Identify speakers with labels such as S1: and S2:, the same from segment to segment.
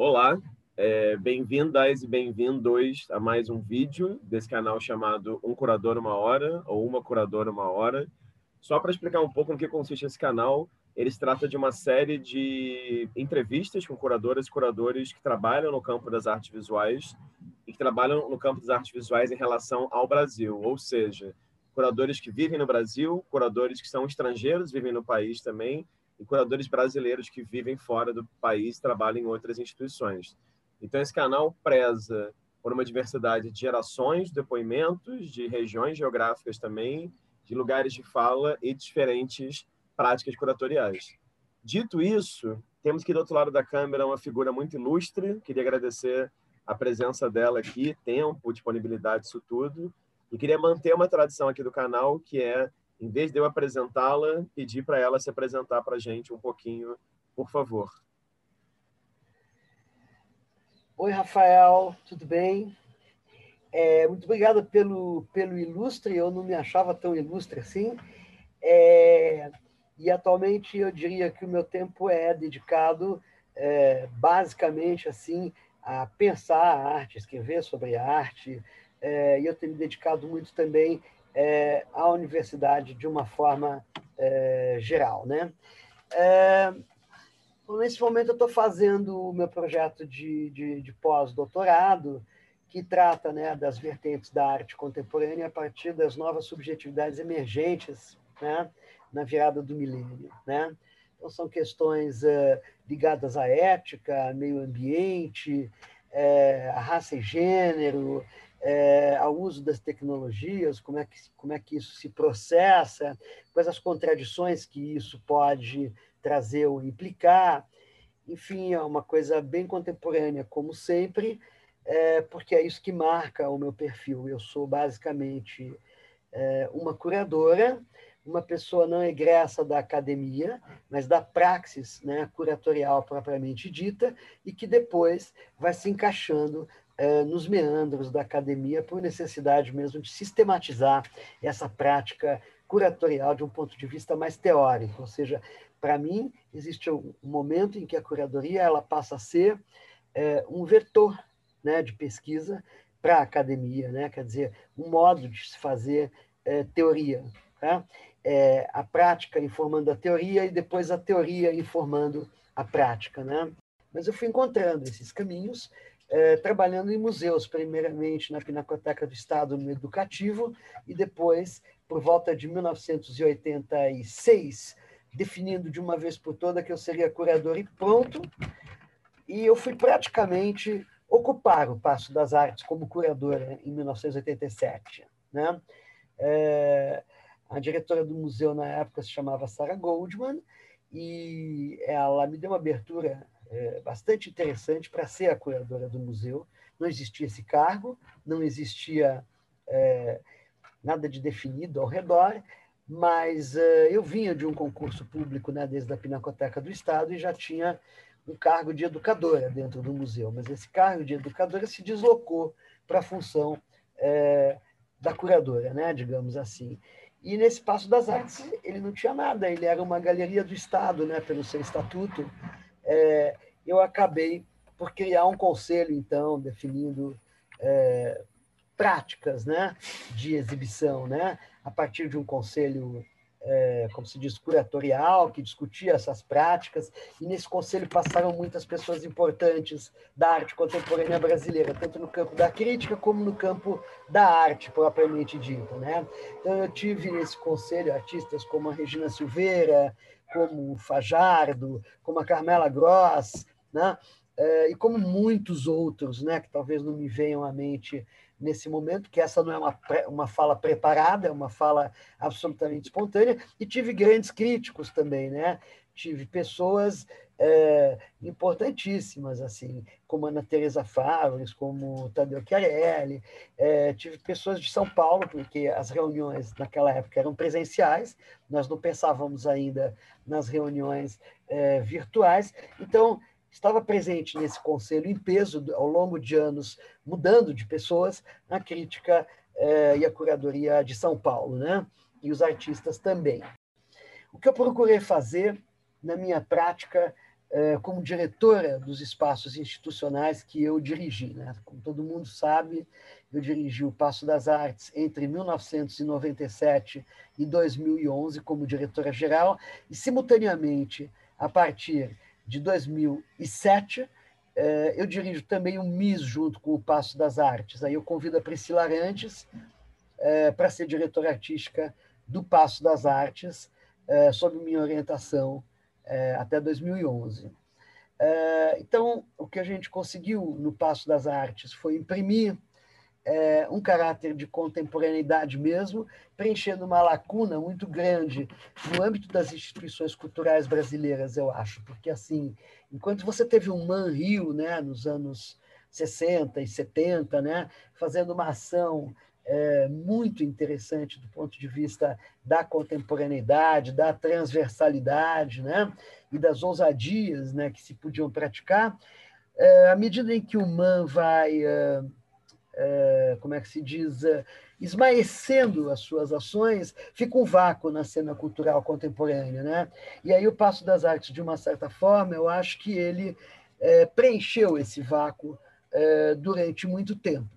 S1: Olá, é, bem-vindas e bem-vindos a mais um vídeo desse canal chamado Um Curador Uma Hora ou Uma Curadora Uma Hora. Só para explicar um pouco no que consiste esse canal, ele se trata de uma série de entrevistas com curadoras e curadores que trabalham no campo das artes visuais e que trabalham no campo das artes visuais em relação ao Brasil, ou seja, curadores que vivem no Brasil, curadores que são estrangeiros, vivem no país também, e curadores brasileiros que vivem fora do país, trabalham em outras instituições. Então, esse canal preza por uma diversidade de gerações, de depoimentos, de regiões geográficas também, de lugares de fala e diferentes práticas curatoriais. Dito isso, temos aqui do outro lado da câmera uma figura muito ilustre. Queria agradecer a presença dela aqui, tempo, disponibilidade, isso tudo. E queria manter uma tradição aqui do canal, que é em vez de eu apresentá-la, pedir para ela se apresentar para a gente um pouquinho, por favor.
S2: Oi, Rafael, tudo bem? É, muito obrigado pelo, pelo ilustre, eu não me achava tão ilustre assim. É, e atualmente eu diria que o meu tempo é dedicado é, basicamente assim a pensar a arte, escrever sobre a arte, é, e eu tenho me dedicado muito também é, à universidade de uma forma é, geral. Né? É, nesse momento, eu estou fazendo o meu projeto de, de, de pós-doutorado, que trata né, das vertentes da arte contemporânea a partir das novas subjetividades emergentes né, na virada do milênio. Né? Então, são questões uh, ligadas à ética, meio ambiente, uh, à raça e gênero, é, ao uso das tecnologias, como é, que, como é que isso se processa, quais as contradições que isso pode trazer ou implicar. Enfim, é uma coisa bem contemporânea, como sempre, é, porque é isso que marca o meu perfil. Eu sou basicamente é, uma curadora, uma pessoa não egressa da academia, mas da praxis né, curatorial propriamente dita, e que depois vai se encaixando é, nos meandros da academia por necessidade mesmo de sistematizar essa prática curatorial de um ponto de vista mais teórico, ou seja, para mim existe um momento em que a curadoria ela passa a ser é, um vetor né, de pesquisa para a academia, né? quer dizer, um modo de se fazer é, teoria. Tá? É, a prática informando a teoria e depois a teoria informando a prática. Né? Mas eu fui encontrando esses caminhos é, trabalhando em museus, primeiramente na Pinacoteca do Estado no Educativo, e depois, por volta de 1986, definindo de uma vez por toda que eu seria curador e pronto, e eu fui praticamente ocupar o Passo das Artes como curadora em 1987. Né? É, a diretora do museu na época se chamava Sarah Goldman, e ela me deu uma abertura é, bastante interessante para ser a curadora do museu. Não existia esse cargo, não existia é, nada de definido ao redor, mas é, eu vinha de um concurso público né, desde a Pinacoteca do Estado e já tinha um cargo de educadora dentro do museu, mas esse cargo de educadora se deslocou para a função é, da curadora, né, digamos assim. E nesse Passo das Artes ele não tinha nada, ele era uma galeria do Estado, né, pelo seu estatuto, é, eu acabei por criar um conselho, então, definindo é, práticas né, de exibição, né, a partir de um conselho, é, como se diz, curatorial, que discutia essas práticas, e nesse conselho passaram muitas pessoas importantes da arte contemporânea brasileira, tanto no campo da crítica como no campo da arte propriamente dita. Né? Então, eu tive nesse conselho artistas como a Regina Silveira, como o Fajardo, como a Carmela Gross, né? É, e como muitos outros, né, que talvez não me venham à mente nesse momento, que essa não é uma, uma fala preparada, é uma fala absolutamente espontânea, e tive grandes críticos também, né? Tive pessoas é, importantíssimas, assim, como Ana Teresa Favres, como Tadeu Chiarelli, é, tive pessoas de São Paulo, porque as reuniões naquela época eram presenciais, nós não pensávamos ainda nas reuniões é, virtuais, então estava presente nesse conselho em peso ao longo de anos, mudando de pessoas, a crítica e a curadoria de São Paulo, né? e os artistas também. O que eu procurei fazer na minha prática é, como diretora dos espaços institucionais que eu dirigi. Né? Como todo mundo sabe, eu dirigi o Passo das Artes entre 1997 e 2011 como diretora-geral e, simultaneamente, a partir de 2007, é, eu dirijo também o MIS junto com o Passo das Artes. Aí eu convido a Priscila Arantes é, para ser diretora artística do Passo das Artes, sob minha orientação é, até 2011. É, então, o que a gente conseguiu no Passo das Artes foi imprimir é, um caráter de contemporaneidade mesmo, preenchendo uma lacuna muito grande no âmbito das instituições culturais brasileiras, eu acho, porque assim, enquanto você teve um Man Rio, né, nos anos 60 e 70, né, fazendo uma ação é, muito interessante do ponto de vista da contemporaneidade, da transversalidade, né? e das ousadias né, que se podiam praticar, é, à medida em que o MAN vai, é, é, como é que se diz, é, esmaecendo as suas ações, fica um vácuo na cena cultural contemporânea. Né? E aí o Passo das Artes, de uma certa forma, eu acho que ele é, preencheu esse vácuo é, durante muito tempo.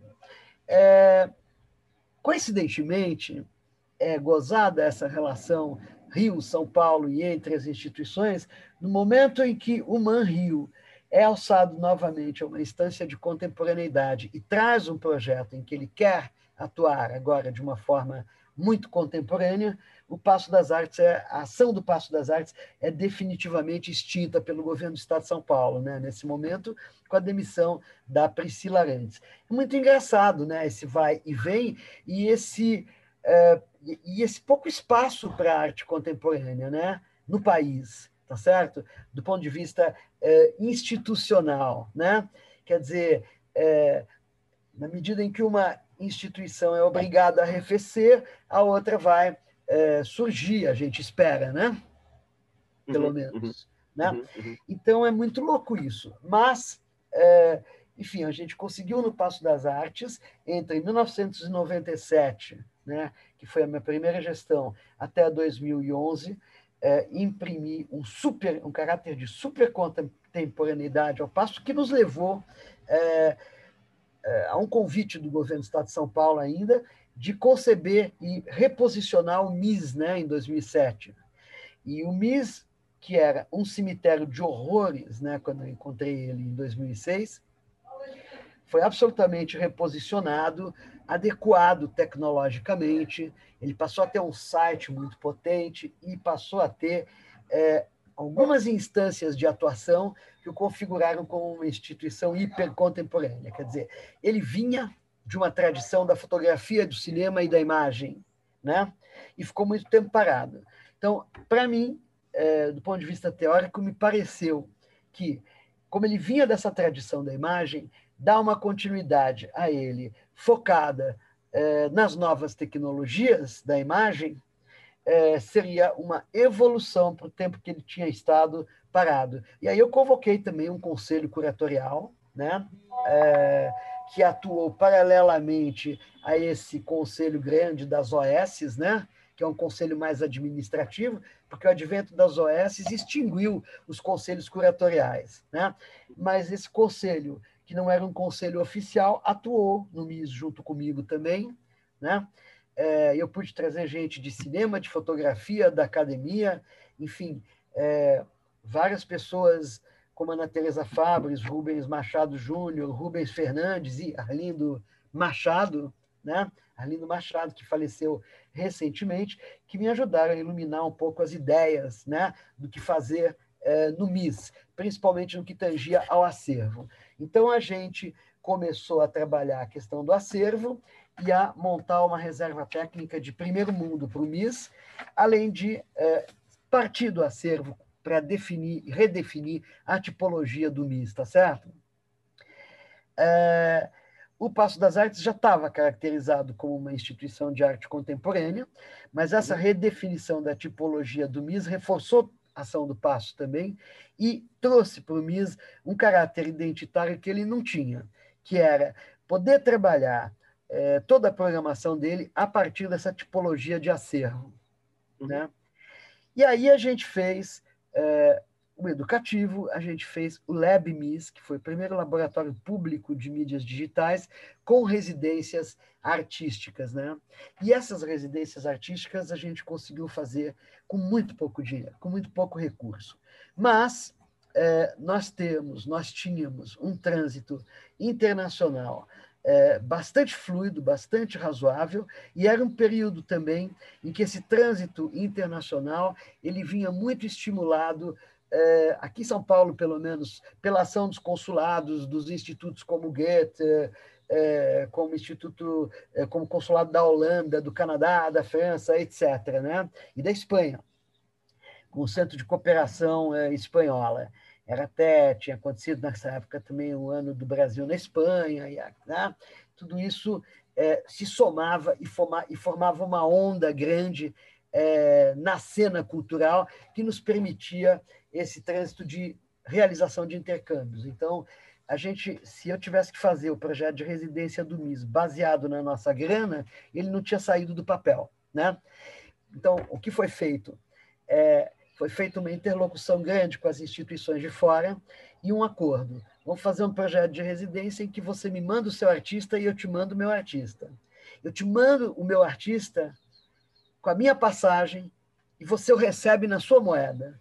S2: Coincidentemente, é gozada essa relação Rio, São Paulo e entre as instituições, no momento em que o Man Rio é alçado novamente a uma instância de contemporaneidade e traz um projeto em que ele quer atuar agora de uma forma muito contemporânea, o Passo das Artes, é, a ação do Passo das Artes é definitivamente extinta pelo governo do Estado de São Paulo, né? nesse momento, com a demissão da Priscila Arantes. É muito engraçado né? esse vai e vem e esse, é, e esse pouco espaço para a arte contemporânea né? no país, tá certo? Do ponto de vista é, institucional. Né? Quer dizer, é, na medida em que uma instituição é obrigada a arrefecer, a outra vai é, surgir, a gente espera, né? Pelo uhum, menos. Uhum, né? Uhum, uhum, então é muito louco isso. Mas, é, enfim, a gente conseguiu no Passo das Artes, entre 1997, né, que foi a minha primeira gestão, até 2011, é, imprimir um super, um caráter de super contemporaneidade ao passo que nos levou é, é, a um convite do governo do Estado de São Paulo ainda de conceber e reposicionar o MIS né, em 2007. E o MIS, que era um cemitério de horrores, né, quando eu encontrei ele em 2006, foi absolutamente reposicionado, adequado tecnologicamente. Ele passou a ter um site muito potente e passou a ter é, algumas instâncias de atuação que o configuraram como uma instituição hipercontemporânea. Quer dizer, ele vinha de uma tradição da fotografia, do cinema e da imagem, né? E ficou muito tempo parado. Então, para mim, é, do ponto de vista teórico, me pareceu que, como ele vinha dessa tradição da imagem, dá uma continuidade a ele focada é, nas novas tecnologias da imagem, é, seria uma evolução para o tempo que ele tinha estado parado. E aí eu convoquei também um conselho curatorial, né? É, que atuou paralelamente a esse conselho grande das OS, né? que é um conselho mais administrativo, porque o advento das OS extinguiu os conselhos curatoriais. Né? Mas esse conselho, que não era um conselho oficial, atuou no MIS junto comigo também. Né? É, eu pude trazer gente de cinema, de fotografia, da academia, enfim, é, várias pessoas como Ana Teresa Fabres, Rubens Machado Júnior, Rubens Fernandes e Arlindo Machado, né? Arlindo Machado, que faleceu recentemente, que me ajudaram a iluminar um pouco as ideias né, do que fazer é, no MIS, principalmente no que tangia ao acervo. Então, a gente começou a trabalhar a questão do acervo e a montar uma reserva técnica de primeiro mundo para o MIS, além de é, partir do acervo para definir, redefinir a tipologia do MIS, tá certo? É, o Passo das Artes já estava caracterizado como uma instituição de arte contemporânea, mas essa uhum. redefinição da tipologia do MIS reforçou a ação do Passo também e trouxe para o MIS um caráter identitário que ele não tinha, que era poder trabalhar é, toda a programação dele a partir dessa tipologia de acervo. Uhum. Né? E aí a gente fez é, o educativo, a gente fez o LabMIS, que foi o primeiro laboratório público de mídias digitais com residências artísticas. Né? E essas residências artísticas a gente conseguiu fazer com muito pouco dinheiro, com muito pouco recurso. Mas é, nós temos, nós tínhamos um trânsito internacional é, bastante fluido, bastante razoável, e era um período também em que esse trânsito internacional ele vinha muito estimulado é, aqui em São Paulo, pelo menos, pela ação dos consulados, dos institutos como Goethe, é, como instituto, é, como consulado da Holanda, do Canadá, da França, etc., né? e da Espanha, com o Centro de Cooperação é, Espanhola. Era até, tinha acontecido nessa época também o ano do Brasil na Espanha, e, né? tudo isso é, se somava e, forma, e formava uma onda grande é, na cena cultural que nos permitia esse trânsito de realização de intercâmbios. Então, a gente, se eu tivesse que fazer o projeto de residência do MIS baseado na nossa grana, ele não tinha saído do papel, né? Então, o que foi feito? É, foi feita uma interlocução grande com as instituições de fora e um acordo. Vamos fazer um projeto de residência em que você me manda o seu artista e eu te mando o meu artista. Eu te mando o meu artista com a minha passagem e você o recebe na sua moeda.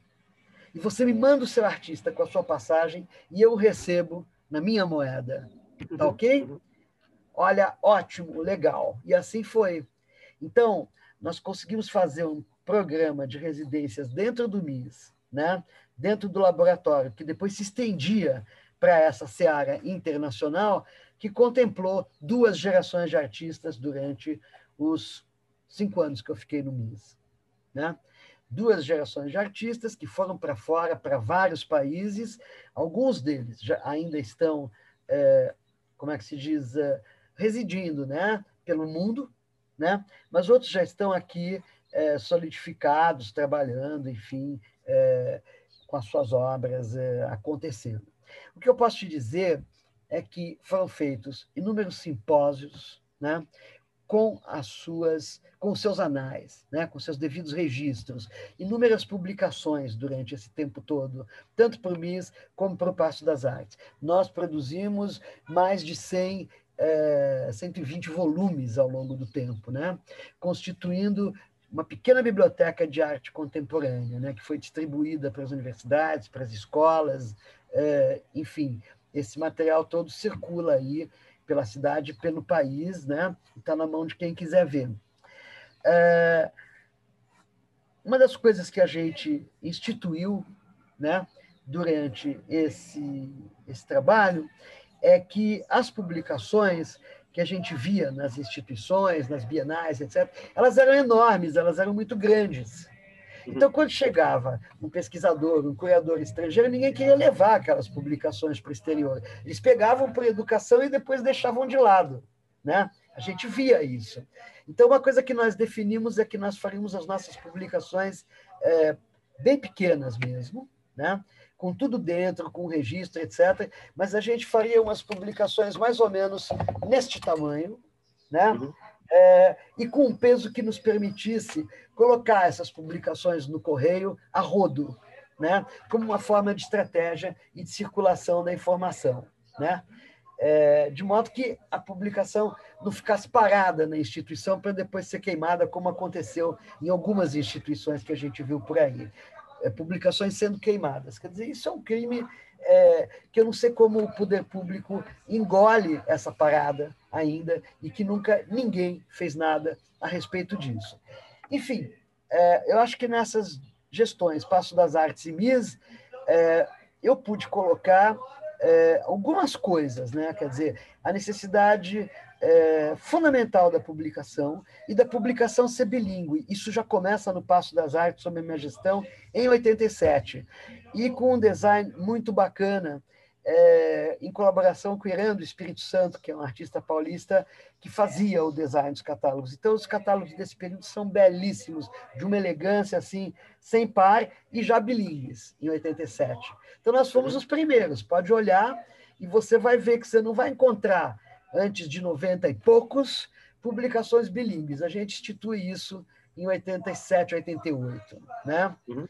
S2: E você me manda o seu artista com a sua passagem e eu o recebo na minha moeda. Tá ok? Olha, ótimo, legal. E assim foi. Então, nós conseguimos fazer um programa de residências dentro do MIS, né? dentro do laboratório, que depois se estendia para essa seara internacional, que contemplou duas gerações de artistas durante os cinco anos que eu fiquei no MIS. Né? Duas gerações de artistas que foram para fora, para vários países, alguns deles já ainda estão, é, como é que se diz, é, residindo né? pelo mundo, né? mas outros já estão aqui é, solidificados, trabalhando, enfim, é, com as suas obras é, acontecendo. O que eu posso te dizer é que foram feitos inúmeros simpósios, né, com as suas, com os seus anais, né, com seus devidos registros, inúmeras publicações durante esse tempo todo, tanto para o MIS como para o Passo das Artes. Nós produzimos mais de 100 é, 120 volumes ao longo do tempo, né? constituindo uma pequena biblioteca de arte contemporânea, né, que foi distribuída para as universidades, para as escolas, é, enfim, esse material todo circula aí pela cidade, pelo país, né, está na mão de quem quiser ver. É, uma das coisas que a gente instituiu, né, durante esse, esse trabalho é que as publicações que a gente via nas instituições, nas bienais, etc., elas eram enormes, elas eram muito grandes. Uhum. Então, quando chegava um pesquisador, um curador estrangeiro, ninguém queria levar aquelas publicações para o exterior. Eles pegavam por educação e depois deixavam de lado. Né? A gente via isso. Então, uma coisa que nós definimos é que nós faríamos as nossas publicações é, bem pequenas mesmo, né? Com tudo dentro, com registro, etc. Mas a gente faria umas publicações mais ou menos neste tamanho, né? Uhum. É, e com um peso que nos permitisse colocar essas publicações no correio a rodo, né? como uma forma de estratégia e de circulação da informação. Né? É, de modo que a publicação não ficasse parada na instituição para depois ser queimada, como aconteceu em algumas instituições que a gente viu por aí publicações sendo queimadas. Quer dizer, isso é um crime é, que eu não sei como o poder público engole essa parada ainda e que nunca ninguém fez nada a respeito disso. Enfim, é, eu acho que nessas gestões, Passo das Artes e MIS, é, eu pude colocar é, algumas coisas, né? quer dizer, a necessidade é, fundamental da publicação e da publicação ser bilíngue. Isso já começa no Passo das Artes, sob a minha gestão, em 87. E com um design muito bacana, é, em colaboração com o Irã do Espírito Santo, que é um artista paulista que fazia o design dos catálogos. Então, os catálogos desse período são belíssimos, de uma elegância assim, sem par, e já bilíngues, em 87. Então, nós fomos os primeiros. Pode olhar e você vai ver que você não vai encontrar antes de 90 e poucos, publicações bilíngues. A gente institui isso em 87, 88. Né? Uhum.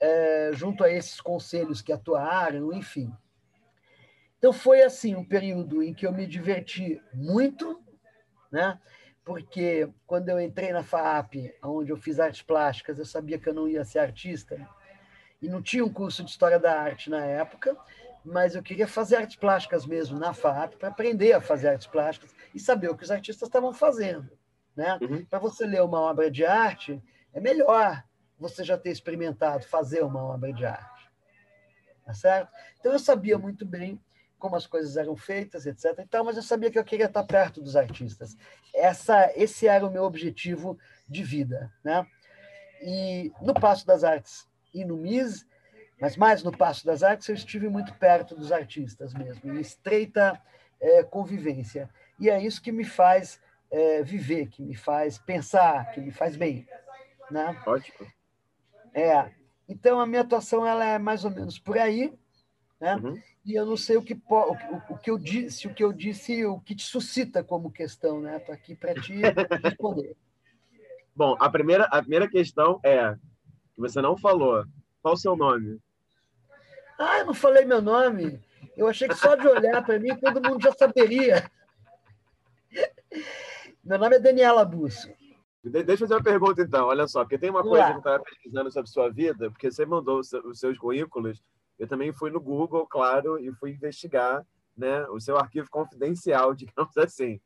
S2: é, junto a esses conselhos que atuaram, enfim. Então foi assim um período em que eu me diverti muito, né? Porque quando eu entrei na FAP, onde eu fiz artes plásticas, eu sabia que eu não ia ser artista e não tinha um curso de história da arte na época, mas eu queria fazer artes plásticas mesmo na FAP para aprender a fazer artes plásticas e saber o que os artistas estavam fazendo, né? Uhum. Para você ler uma obra de arte, é melhor você já ter experimentado fazer uma obra de arte. Tá certo? Então eu sabia muito bem como as coisas eram feitas, etc. Então, mas eu sabia que eu queria estar perto dos artistas. Essa, esse era o meu objetivo de vida, né? E no Passo das Artes e no MIS, mas mais no Passo das Artes, eu estive muito perto dos artistas mesmo, em estreita é, convivência. E é isso que me faz é, viver, que me faz pensar, que me faz bem. Né?
S1: Ótimo.
S2: É. Então, a minha atuação ela é mais ou menos por aí, né? Uhum. E eu não sei o que, o, o, que eu disse, o que eu disse, o que te suscita como questão, né? Estou aqui para te responder.
S1: Bom, a primeira, a primeira questão é que você não falou. Qual o seu nome?
S2: Ah, eu não falei meu nome. Eu achei que só de olhar para mim todo mundo já saberia. Meu nome é Daniela Busso.
S1: Deixa eu fazer uma pergunta, então. Olha só, porque tem uma coisa que eu estava pesquisando sobre sua vida, porque você mandou os seus currículos. Eu também fui no Google, claro, e fui investigar né, o seu arquivo confidencial, digamos assim.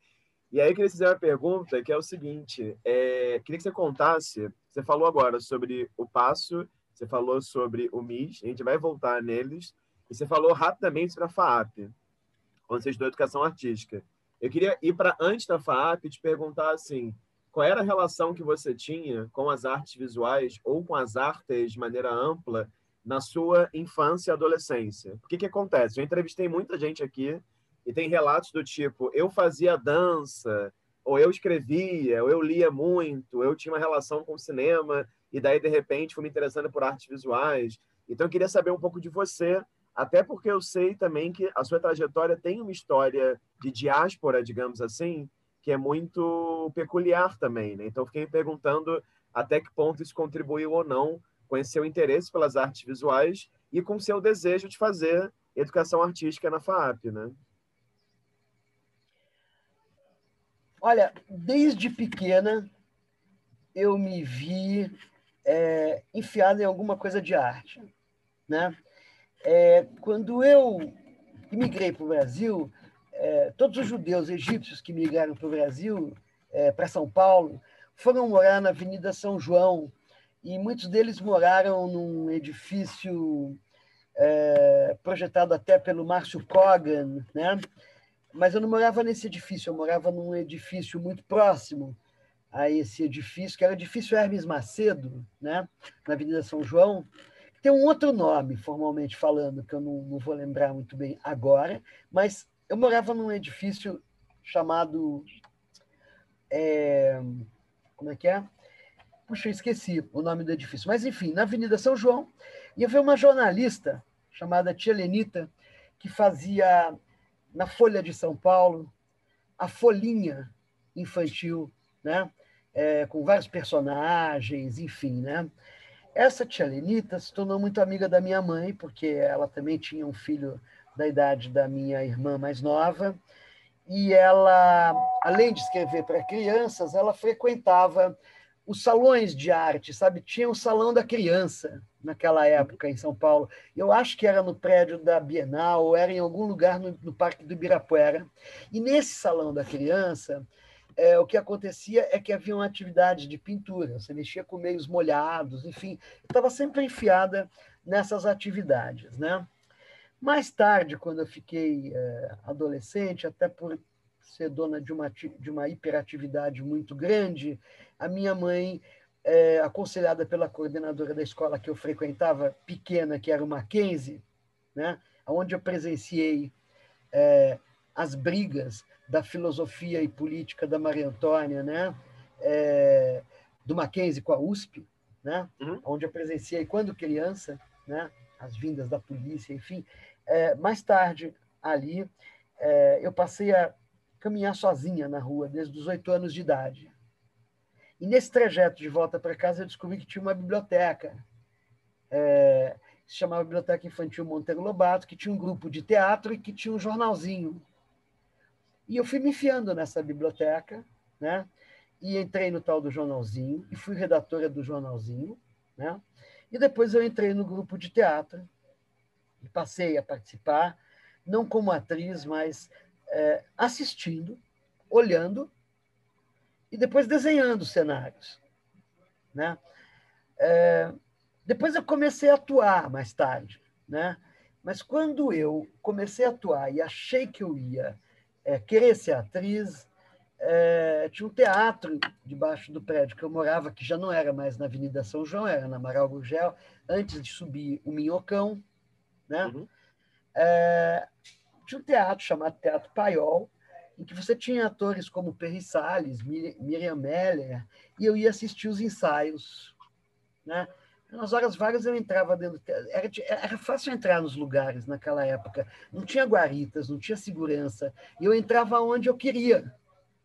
S1: E aí eu queria fazer uma pergunta que é o seguinte: é, queria que você contasse. Você falou agora sobre o passo, você falou sobre o MIS, a gente vai voltar neles, e você falou rapidamente sobre a FAAP, quando você estudou educação artística. Eu queria ir para antes da FAAP e te perguntar assim: qual era a relação que você tinha com as artes visuais ou com as artes de maneira ampla na sua infância e adolescência? O que, que acontece? Eu entrevistei muita gente aqui e tem relatos do tipo: eu fazia dança, ou eu escrevia, ou eu lia muito, eu tinha uma relação com o cinema, e daí, de repente, fui me interessando por artes visuais. Então, eu queria saber um pouco de você, até porque eu sei também que a sua trajetória tem uma história de diáspora, digamos assim, que é muito peculiar também, né? Então fiquei me perguntando até que ponto isso contribuiu ou não com esse seu interesse pelas artes visuais e com seu desejo de fazer educação artística na FAAP, né?
S2: Olha, desde pequena eu me vi é, enfiado em alguma coisa de arte, né? É, quando eu imigrei para o Brasil, é, todos os judeus egípcios que migraram para o Brasil, é, para São Paulo, foram morar na Avenida São João e muitos deles moraram num edifício é, projetado até pelo Márcio Kogan, né? Mas eu não morava nesse edifício, eu morava num edifício muito próximo a esse edifício, que era o edifício Hermes Macedo, né? Na Avenida São João, tem um outro nome, formalmente falando, que eu não, não vou lembrar muito bem agora, mas eu morava num edifício chamado. É, como é que é? Puxa, eu esqueci o nome do edifício. Mas, enfim, na Avenida São João, ia ver uma jornalista chamada Tia Lenita, que fazia na Folha de São Paulo a folhinha infantil, né? É, com vários personagens, enfim, né? Essa tia Lenita se tornou muito amiga da minha mãe, porque ela também tinha um filho da idade da minha irmã mais nova, e ela, além de escrever para crianças, ela frequentava os salões de arte, sabe? Tinha o Salão da Criança naquela época em São Paulo. Eu acho que era no prédio da Bienal, ou era em algum lugar no, no Parque do Ibirapuera. E nesse Salão da Criança, é, o que acontecia é que havia uma atividade de pintura, você mexia com meios molhados, enfim, estava sempre enfiada nessas atividades, né? Mais tarde, quando eu fiquei é, adolescente, até por ser dona de uma, de uma hiperatividade muito grande, a minha mãe, é, aconselhada pela coordenadora da escola que eu frequentava, pequena, que era o Mackenzie, né, onde eu presenciei é, as brigas da filosofia e política da Maria Antônia, né, é, do Mackenzie com a USP, né, uhum. onde eu presenciei quando criança, né, as vindas da polícia, enfim. É, mais tarde, ali, é, eu passei a caminhar sozinha na rua, desde os oito anos de idade. E nesse trajeto de volta para casa, eu descobri que tinha uma biblioteca é, se chamava Biblioteca Infantil Monteiro Lobato, que tinha um grupo de teatro e que tinha um jornalzinho. E eu fui me enfiando nessa biblioteca, né? E entrei no tal do jornalzinho, e fui redatora do jornalzinho, né? E depois eu entrei no grupo de teatro, e passei a participar, não como atriz, mas é, assistindo, olhando, e depois desenhando cenários. Né? É, depois eu comecei a atuar mais tarde, né? Mas quando eu comecei a atuar e achei que eu ia é, querer ser atriz, é, tinha um teatro debaixo do prédio que eu morava, que já não era mais na Avenida São João, era na Amaral Gurgel, antes de subir o Minhocão, né? Uhum. É, tinha um teatro chamado Teatro Paiol, em que você tinha atores como Perry Salles, Miriam Meller, e eu ia assistir os ensaios. Né? Nas horas vagas eu entrava dentro. Era, era fácil entrar nos lugares naquela época. Não tinha guaritas, não tinha segurança. E eu entrava onde eu queria.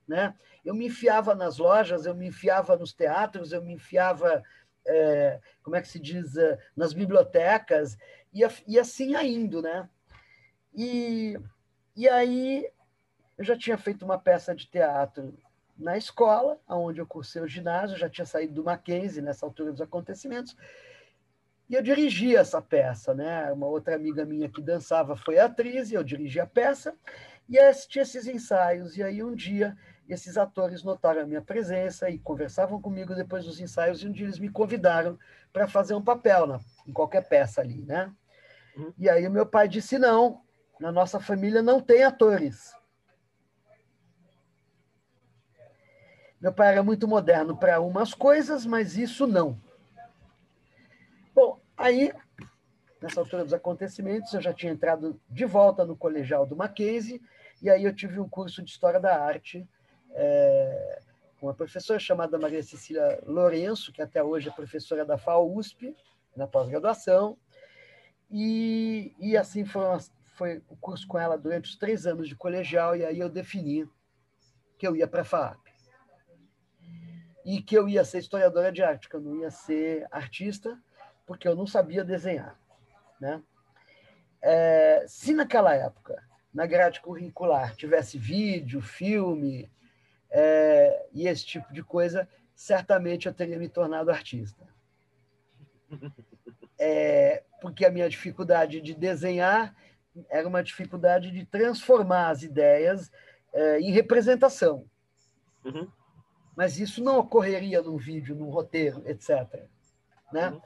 S2: Né? Eu me enfiava nas lojas, eu me enfiava nos teatros, eu me enfiava, é, como é que se diz, é, nas bibliotecas, e, e assim indo. Né? E, e aí eu já tinha feito uma peça de teatro na escola, onde eu cursei o ginásio, já tinha saído do Mackenzie nessa altura dos acontecimentos, e eu dirigi essa peça, né? Uma outra amiga minha que dançava foi atriz, e eu dirigi a peça, e assisti esses ensaios, e aí um dia esses atores notaram a minha presença e conversavam comigo depois dos ensaios, e um dia eles me convidaram para fazer um papel na, em qualquer peça ali, né? Uhum. E aí o meu pai disse, não, na nossa família não tem atores. Meu pai era muito moderno para umas coisas, mas isso não. Bom, aí, nessa altura dos acontecimentos, eu já tinha entrado de volta no colegial do Mackenzie, e aí eu tive um curso de História da Arte é, com uma professora chamada Maria Cecília Lourenço, que até hoje é professora da FAUSP, na pós-graduação, e, e assim foi, uma, foi o curso com ela durante os três anos de colegial, e aí eu defini que eu ia para a FAAP e que eu ia ser historiadora de arte, que eu não ia ser artista, porque eu não sabia desenhar. Né? É, se naquela época, na grade curricular, tivesse vídeo, filme é, e esse tipo de coisa, certamente eu teria me tornado artista. É, porque a minha dificuldade de desenhar era uma dificuldade de transformar as ideias é, em representação. Uhum mas isso não ocorreria num vídeo, num roteiro, etc. Né? Uhum.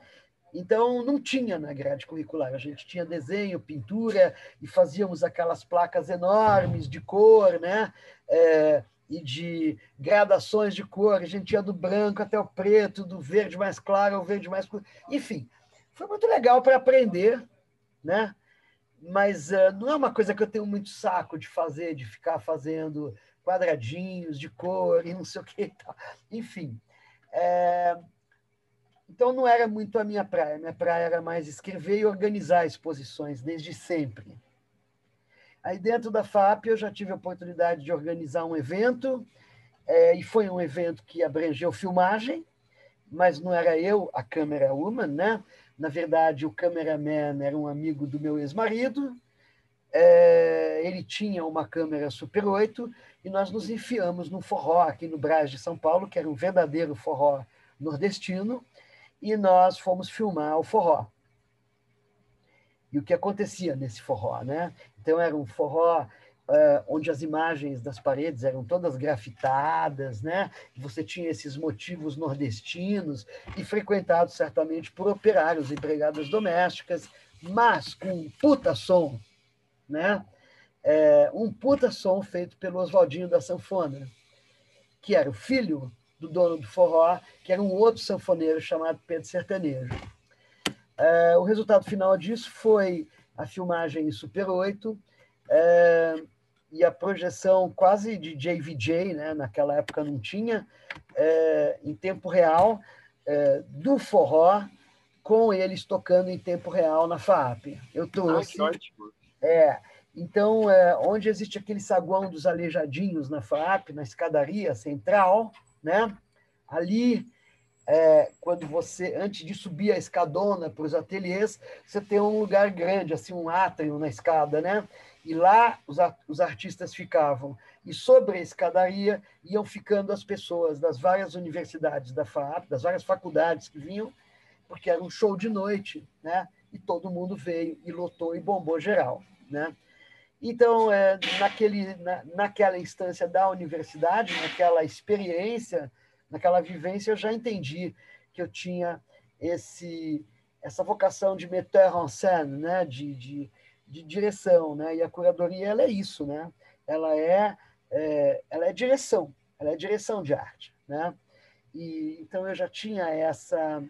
S2: Então, não tinha na grade curricular. A gente tinha desenho, pintura, e fazíamos aquelas placas enormes de cor, né? É, e de gradações de cor. A gente ia do branco até o preto, do verde mais claro ao verde mais escuro. Enfim, foi muito legal para aprender, né? mas uh, não é uma coisa que eu tenho muito saco de fazer, de ficar fazendo quadradinhos de cor e não sei o que e tal. Enfim. É... Então não era muito a minha praia. Minha praia era mais escrever e organizar exposições, desde sempre. Aí dentro da FAP eu já tive a oportunidade de organizar um evento, é, e foi um evento que abrangeu filmagem, mas não era eu a câmera woman, né? Na verdade, o cameraman era um amigo do meu ex-marido, é, ele tinha uma câmera Super 8 e nós nos enfiamos num forró aqui no Brás de São Paulo, que era um verdadeiro forró nordestino, e nós fomos filmar o forró. E o que acontecia nesse forró, né? Então era um forró uh, onde as imagens das paredes eram todas grafitadas, né? Você tinha esses motivos nordestinos e frequentado certamente por operários empregadas domésticas, mas com um puta som, né? É, um puta som feito pelo Oswaldinho da Sanfona, que era o filho do dono do forró, que era um outro sanfoneiro chamado Pedro Sertanejo. É, o resultado final disso foi a filmagem em Super 8 é, e a projeção quase de JVJ, né? naquela época não tinha, é, em tempo real, é, do forró, com eles tocando em tempo real na FAP. Eu trouxe. Ah, que ótimo. É, então, é, onde existe aquele saguão dos aleijadinhos na FAP, na escadaria central, né? ali é, quando você, antes de subir a escadona para os ateliês, você tem um lugar grande, assim, um átrio na escada, né? E lá os, os artistas ficavam. E sobre a escadaria iam ficando as pessoas das várias universidades da FAP, das várias faculdades que vinham, porque era um show de noite, né? E todo mundo veio e lotou e bombou geral, né? Então, é, naquele, na, naquela instância da universidade, naquela experiência, naquela vivência, eu já entendi que eu tinha esse essa vocação de metteur en scène, né? de, de, de direção. Né? E a curadoria ela é isso, né? ela, é, é, ela é direção, ela é direção de arte. Né? E, então, eu já tinha essa,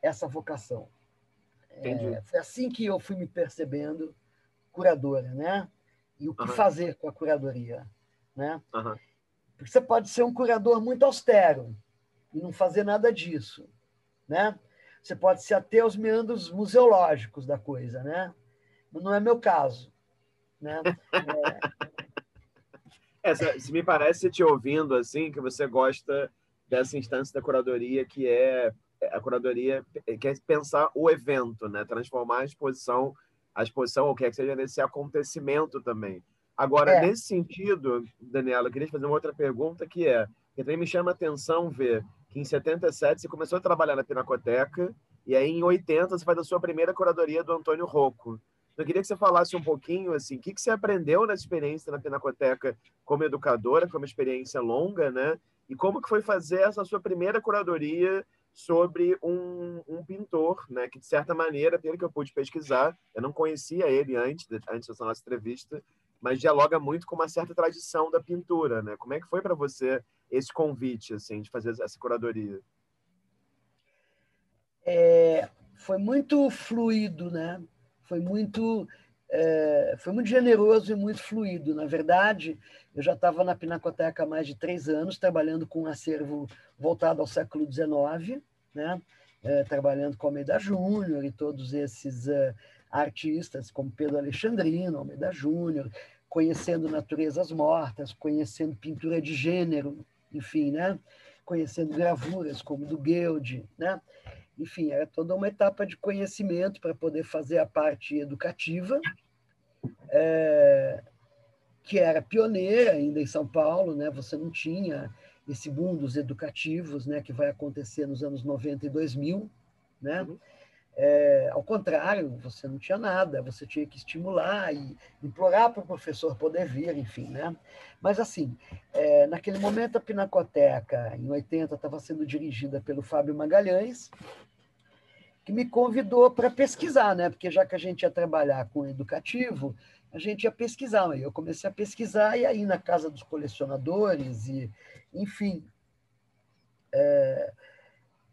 S2: essa vocação. É, foi assim que eu fui me percebendo curadora, né? E o que uhum. fazer com a curadoria, né? Uhum. Porque você pode ser um curador muito austero e não fazer nada disso, né? Você pode se ater aos meandros museológicos da coisa, né? Não é meu caso, né?
S1: É... é, se me parece te ouvindo assim que você gosta dessa instância da curadoria que é a curadoria quer pensar o evento, né? Transformar a exposição, a exposição ou quer que seja nesse acontecimento também. Agora, é. nesse sentido, Daniela, eu queria fazer uma outra pergunta que é, que também me chama a atenção ver que em 77 você começou a trabalhar na Pinacoteca e aí em 80 você faz a sua primeira curadoria do Antônio Rocco. Eu queria que você falasse um pouquinho assim, o que, que você aprendeu nessa experiência na Pinacoteca como educadora, como experiência longa, né? E como que foi fazer essa sua primeira curadoria sobre um, um, pintor, né, que de certa maneira, pelo que eu pude pesquisar, eu não conhecia ele antes, antes dessa nossa entrevista, mas dialoga muito com uma certa tradição da pintura, né? Como é que foi para você esse convite, assim, de fazer essa curadoria?
S2: É, foi muito fluido, né? Foi muito, é, foi muito generoso e muito fluido. Na verdade, eu já estava na Pinacoteca há mais de três anos, trabalhando com um acervo voltado ao século XIX, né? É, trabalhando com Almeida Júnior e todos esses é, artistas como Pedro Alexandrino, Almeida Júnior, conhecendo naturezas mortas, conhecendo pintura de gênero, enfim, né? conhecendo gravuras como do Guild, né? Enfim, era toda uma etapa de conhecimento para poder fazer a parte educativa, é, que era pioneira ainda em São Paulo, né? Você não tinha esse boom dos educativos, né? Que vai acontecer nos anos 90 e 2000, né? Uhum. É, ao contrário, você não tinha nada, você tinha que estimular e implorar para o professor poder vir, enfim, né? Mas, assim, é, naquele momento, a Pinacoteca, em 80, estava sendo dirigida pelo Fábio Magalhães, que me convidou para pesquisar, né? Porque já que a gente ia trabalhar com educativo, a gente ia pesquisar. Eu comecei a pesquisar e aí na casa dos colecionadores e, enfim, é,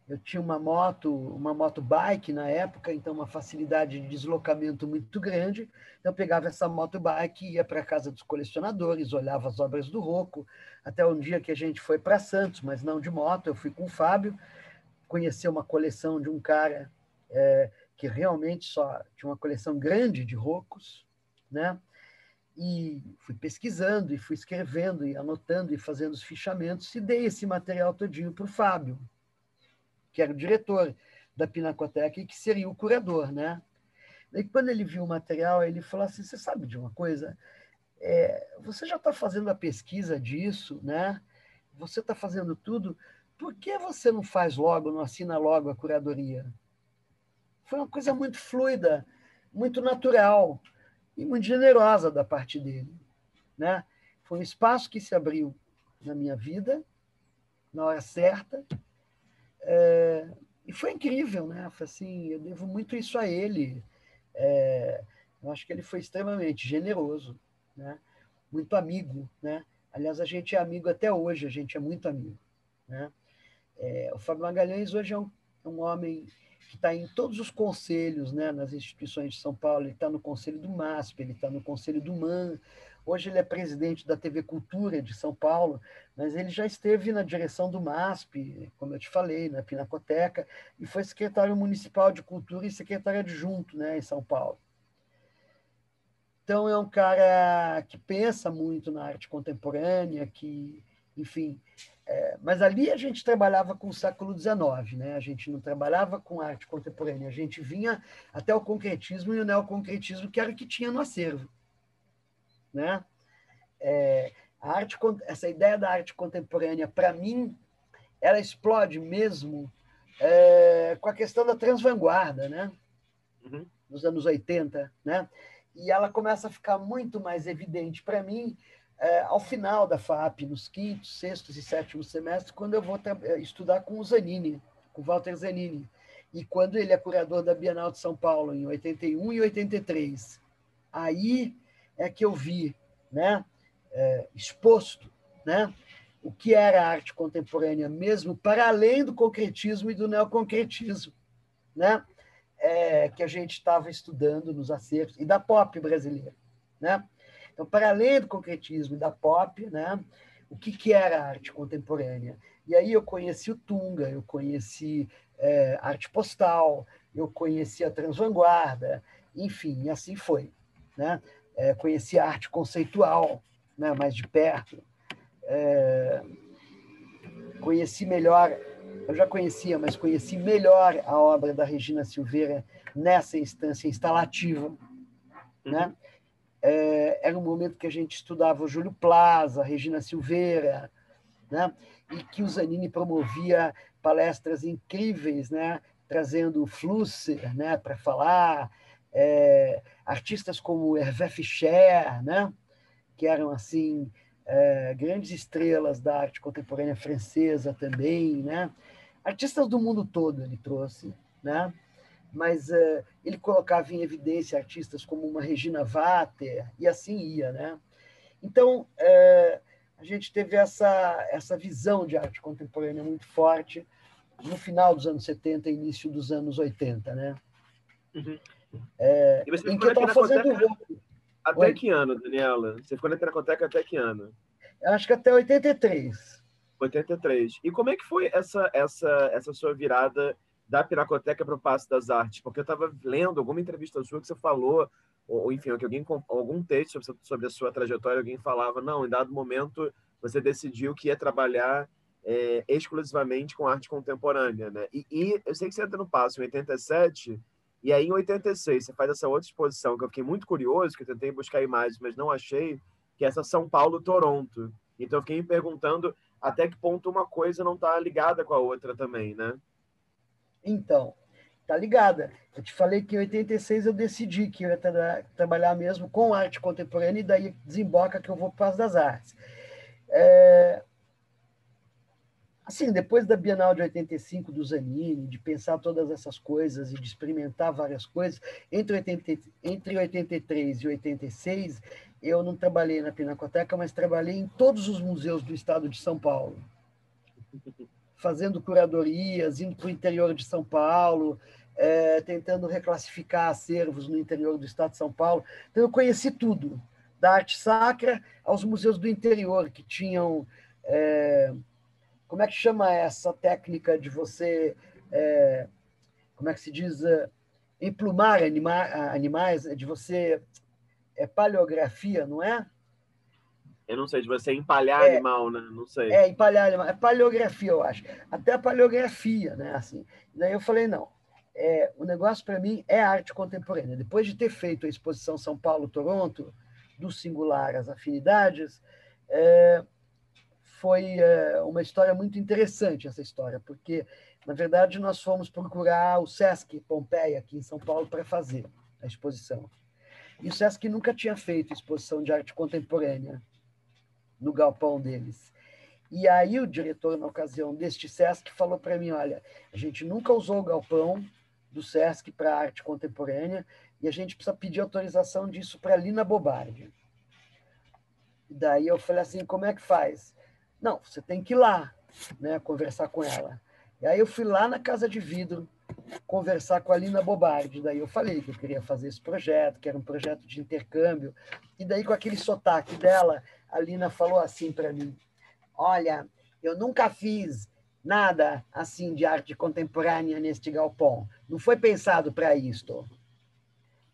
S2: eu tinha uma moto, uma moto bike na época, então uma facilidade de deslocamento muito grande. Eu pegava essa moto bike, ia para a casa dos colecionadores, olhava as obras do Rocco, até um dia que a gente foi para Santos, mas não de moto, eu fui com o Fábio, conhecer uma coleção de um cara é, que realmente só tinha uma coleção grande de Roccos, né? E fui pesquisando, e fui escrevendo, e anotando, e fazendo os fichamentos, e dei esse material todinho para o Fábio que era o diretor da Pinacoteca e que seria o curador, né? E quando ele viu o material, ele falou assim: "Você sabe de uma coisa? É, você já está fazendo a pesquisa disso, né? Você está fazendo tudo. Por que você não faz logo, não assina logo a curadoria?" Foi uma coisa muito fluida, muito natural e muito generosa da parte dele, né? Foi um espaço que se abriu na minha vida na hora certa é, e foi incrível, né? Foi assim, eu devo muito isso a ele. É, eu acho que ele foi extremamente generoso, né? Muito amigo, né? Aliás, a gente é amigo até hoje, a gente é muito amigo, né? É, o Fábio Magalhães hoje é um, é um homem está em todos os conselhos, né? Nas instituições de São Paulo, ele está no conselho do MASP, ele está no conselho do MAN, Hoje ele é presidente da TV Cultura de São Paulo, mas ele já esteve na direção do MASP, como eu te falei, na Pinacoteca, e foi secretário municipal de Cultura e secretário adjunto né, em São Paulo. Então, é um cara que pensa muito na arte contemporânea, que enfim. É, mas ali a gente trabalhava com o século XIX, né? a gente não trabalhava com arte contemporânea, a gente vinha até o concretismo e o neoconcretismo, que era o que tinha no acervo. Né? É, a arte, essa ideia da arte contemporânea, para mim, ela explode mesmo é, com a questão da transvanguarda, né? Uhum. nos anos 80, né? e ela começa a ficar muito mais evidente para mim é, ao final da FAP, nos quintos, sextos e sétimos semestres, quando eu vou é, estudar com o Zanini, com o Walter Zanini, e quando ele é curador da Bienal de São Paulo, em 81 e 83. Aí é que eu vi, né, é, exposto, né, o que era arte contemporânea mesmo, para além do concretismo e do neoconcretismo, né, é, que a gente estava estudando nos acertos, e da pop brasileira. Né? Então, para além do concretismo e da pop, né, o que, que era arte contemporânea? E aí eu conheci o Tunga, eu conheci é, arte postal, eu conheci a Transvanguarda, enfim, e assim foi. Né? É, conheci a arte conceitual, né, mais de perto. É, conheci melhor eu já conhecia, mas conheci melhor a obra da Regina Silveira nessa instância instalativa. Uhum. Né? É, era um momento que a gente estudava o Júlio Plaza, Regina Silveira, né? e que o Zanini promovia palestras incríveis, né? trazendo Flusser né? para falar, é, artistas como Hervé Fischer, né? que eram assim é, grandes estrelas da arte contemporânea francesa também, né? Artistas do mundo todo ele trouxe, né? Mas uh, ele colocava em evidência artistas como uma Regina Vater e assim ia, né? Então uh, a gente teve essa essa visão de arte contemporânea muito forte no final dos anos 70 início dos anos 80, né?
S1: Uhum. É, em que eu estava fazendo Até Oi? que ano, Daniela? Você ficou na Pinacoteca até que ano?
S2: Eu acho que até 83.
S1: 83. E como é que foi essa, essa, essa sua virada da Pinacoteca para o Passo das Artes? Porque eu estava lendo alguma entrevista sua que você falou, ou enfim, que alguém algum texto sobre, sobre a sua trajetória, alguém falava, não, em dado momento você decidiu que ia trabalhar é, exclusivamente com arte contemporânea, né? E, e, eu sei que você entra no Passo em 87, e aí em 86 você faz essa outra exposição que eu fiquei muito curioso, que eu tentei buscar imagens, mas não achei, que é essa São Paulo-Toronto. Então eu fiquei me perguntando até que ponto uma coisa não está ligada com a outra também, né?
S2: Então, tá ligada. Eu te falei que em 86 eu decidi que eu ia tra trabalhar mesmo com arte contemporânea e daí desemboca que eu vou para as das artes. É... Assim, depois da Bienal de 85 do Zanini, de pensar todas essas coisas e de experimentar várias coisas, entre, 80, entre 83 e 86, eu não trabalhei na Pinacoteca, mas trabalhei em todos os museus do estado de São Paulo, fazendo curadorias, indo para o interior de São Paulo, é, tentando reclassificar acervos no interior do estado de São Paulo. Então, eu conheci tudo, da arte sacra aos museus do interior, que tinham. É, como é que chama essa técnica de você. É, como é que se diz? É, emplumar anima, animais, de você é paleografia, não é?
S1: Eu não sei, de você empalhar é, animal, né? Não sei.
S2: É, empalhar animal. É paleografia, eu acho. Até a paleografia, né? Assim. Daí eu falei, não. É, o negócio para mim é arte contemporânea. Depois de ter feito a exposição São Paulo-Toronto, do singular às afinidades, é, foi é, uma história muito interessante essa história, porque, na verdade, nós fomos procurar o Sesc Pompeia, aqui em São Paulo, para fazer a exposição. E o Sesc nunca tinha feito exposição de arte contemporânea no galpão deles. E aí o diretor, na ocasião deste Sesc, falou para mim, olha, a gente nunca usou o galpão do Sesc para arte contemporânea e a gente precisa pedir autorização disso para Lina Bobardi. E daí eu falei assim, como é que faz? Não, você tem que ir lá, né, conversar com ela. E aí eu fui lá na Casa de Vidro, conversar com a Lina Bobardi. Daí eu falei que eu queria fazer esse projeto, que era um projeto de intercâmbio. E daí, com aquele sotaque dela, a Lina falou assim para mim: Olha, eu nunca fiz nada assim de arte contemporânea neste galpão. Não foi pensado para isto.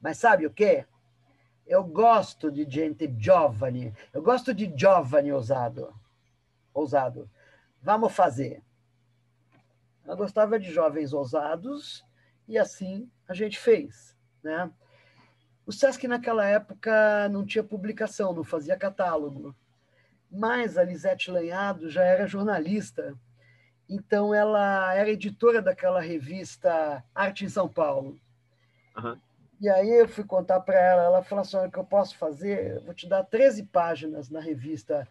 S2: Mas sabe o quê? Eu gosto de gente giovane. Eu gosto de giovane usado. ousado. Vamos fazer. Ela gostava de jovens ousados e assim a gente fez, né? O Sesc naquela época não tinha publicação, não fazia catálogo. Mas a Lisete Lanhado já era jornalista, então ela era editora daquela revista Arte em São Paulo. Uhum. E aí eu fui contar para ela, ela falou assim, o que eu posso fazer? Eu vou te dar 13 páginas na revista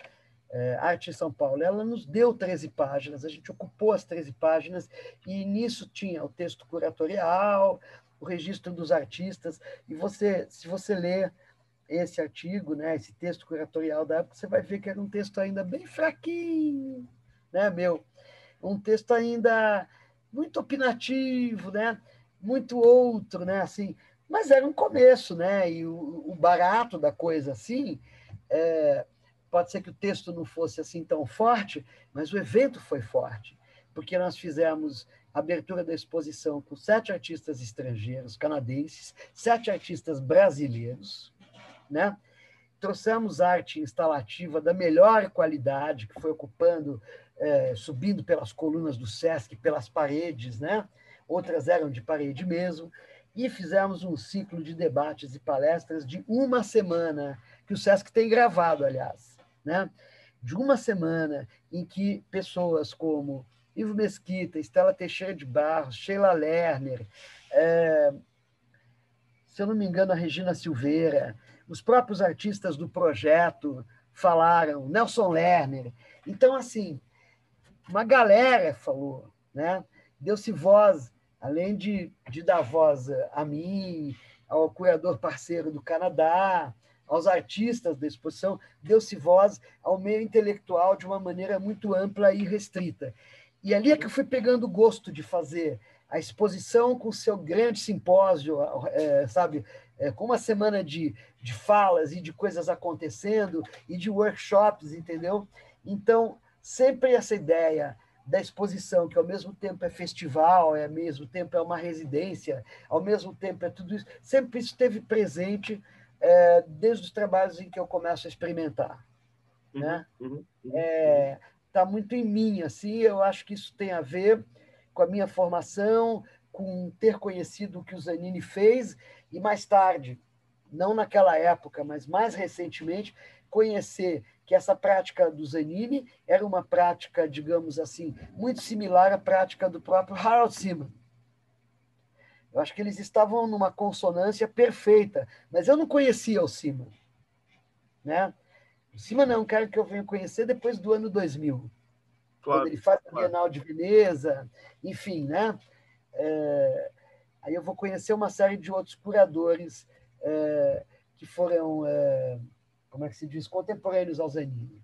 S2: é, Arte em São Paulo. Ela nos deu 13 páginas, a gente ocupou as 13 páginas, e nisso tinha o texto curatorial, o registro dos artistas, e você, se você ler esse artigo, né, esse texto curatorial da época, você vai ver que era um texto ainda bem fraquinho, né, meu? Um texto ainda muito opinativo, né? Muito outro, né? Assim, mas era um começo, né? E o, o barato da coisa, assim, é, Pode ser que o texto não fosse assim tão forte, mas o evento foi forte, porque nós fizemos abertura da exposição com sete artistas estrangeiros, canadenses, sete artistas brasileiros, né? Trouxemos arte instalativa da melhor qualidade, que foi ocupando, é, subindo pelas colunas do Sesc, pelas paredes, né? Outras eram de parede mesmo. E fizemos um ciclo de debates e palestras de uma semana, que o Sesc tem gravado, aliás né? de uma semana em que pessoas como Ivo Mesquita, Estela Teixeira de Barros, Sheila Lerner, é, se eu não me engano, a Regina Silveira, os próprios artistas do projeto falaram, Nelson Lerner. Então, assim, uma galera falou, né? deu-se voz, além de, de dar voz a mim, ao curador parceiro do Canadá, aos artistas da exposição, deu-se voz ao meio intelectual de uma maneira muito ampla e restrita. E ali é que eu fui pegando gosto de fazer a exposição com seu grande simpósio, é, sabe, é, com uma semana de, de falas e de coisas acontecendo e de workshops, entendeu? Então, sempre essa ideia da exposição, que ao mesmo tempo é festival, é ao mesmo tempo é uma residência, ao mesmo tempo é tudo isso, sempre esteve presente é, desde os trabalhos em que eu começo a experimentar. Uhum, né? Uhum, uhum, é, tá muito em mim, assim, eu acho que isso tem a ver com a minha formação, com ter conhecido o que o Zanini fez e mais tarde, não naquela época, mas mais recentemente, conhecer que essa prática do Zanini era uma prática, digamos assim, muito similar à prática do próprio Harold Simon. Eu acho que eles estavam numa consonância perfeita, mas eu não conhecia o Cima. Né? Não é um cara que eu venho conhecer depois do ano 2000. Claro, quando ele faz a Bienal de Veneza, enfim, né? É, aí eu vou conhecer uma série de outros curadores é, que foram, é, como é que se diz, contemporâneos ao Zanini.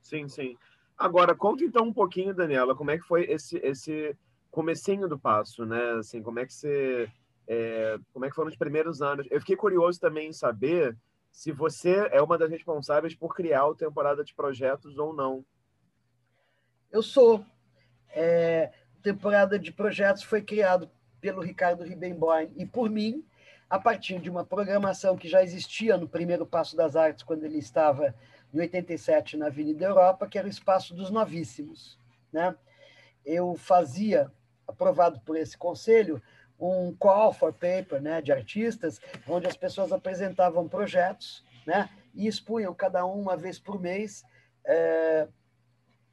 S1: Sim, sim. Agora, conta então um pouquinho, Daniela, como é que foi esse, esse comecinho do passo, né? Assim, como é que você, é, como é que foram os primeiros anos? Eu fiquei curioso também em saber se você é uma das responsáveis por criar a temporada de projetos ou não.
S2: Eu sou. É, temporada de projetos foi criado pelo Ricardo Ribemboim e por mim, a partir de uma programação que já existia no primeiro Passo das Artes, quando ele estava em 87 na Avenida Europa, que era o Espaço dos Novíssimos. Né? Eu fazia aprovado por esse conselho, um call for paper né, de artistas, onde as pessoas apresentavam projetos né, e expunham cada um uma vez por mês é,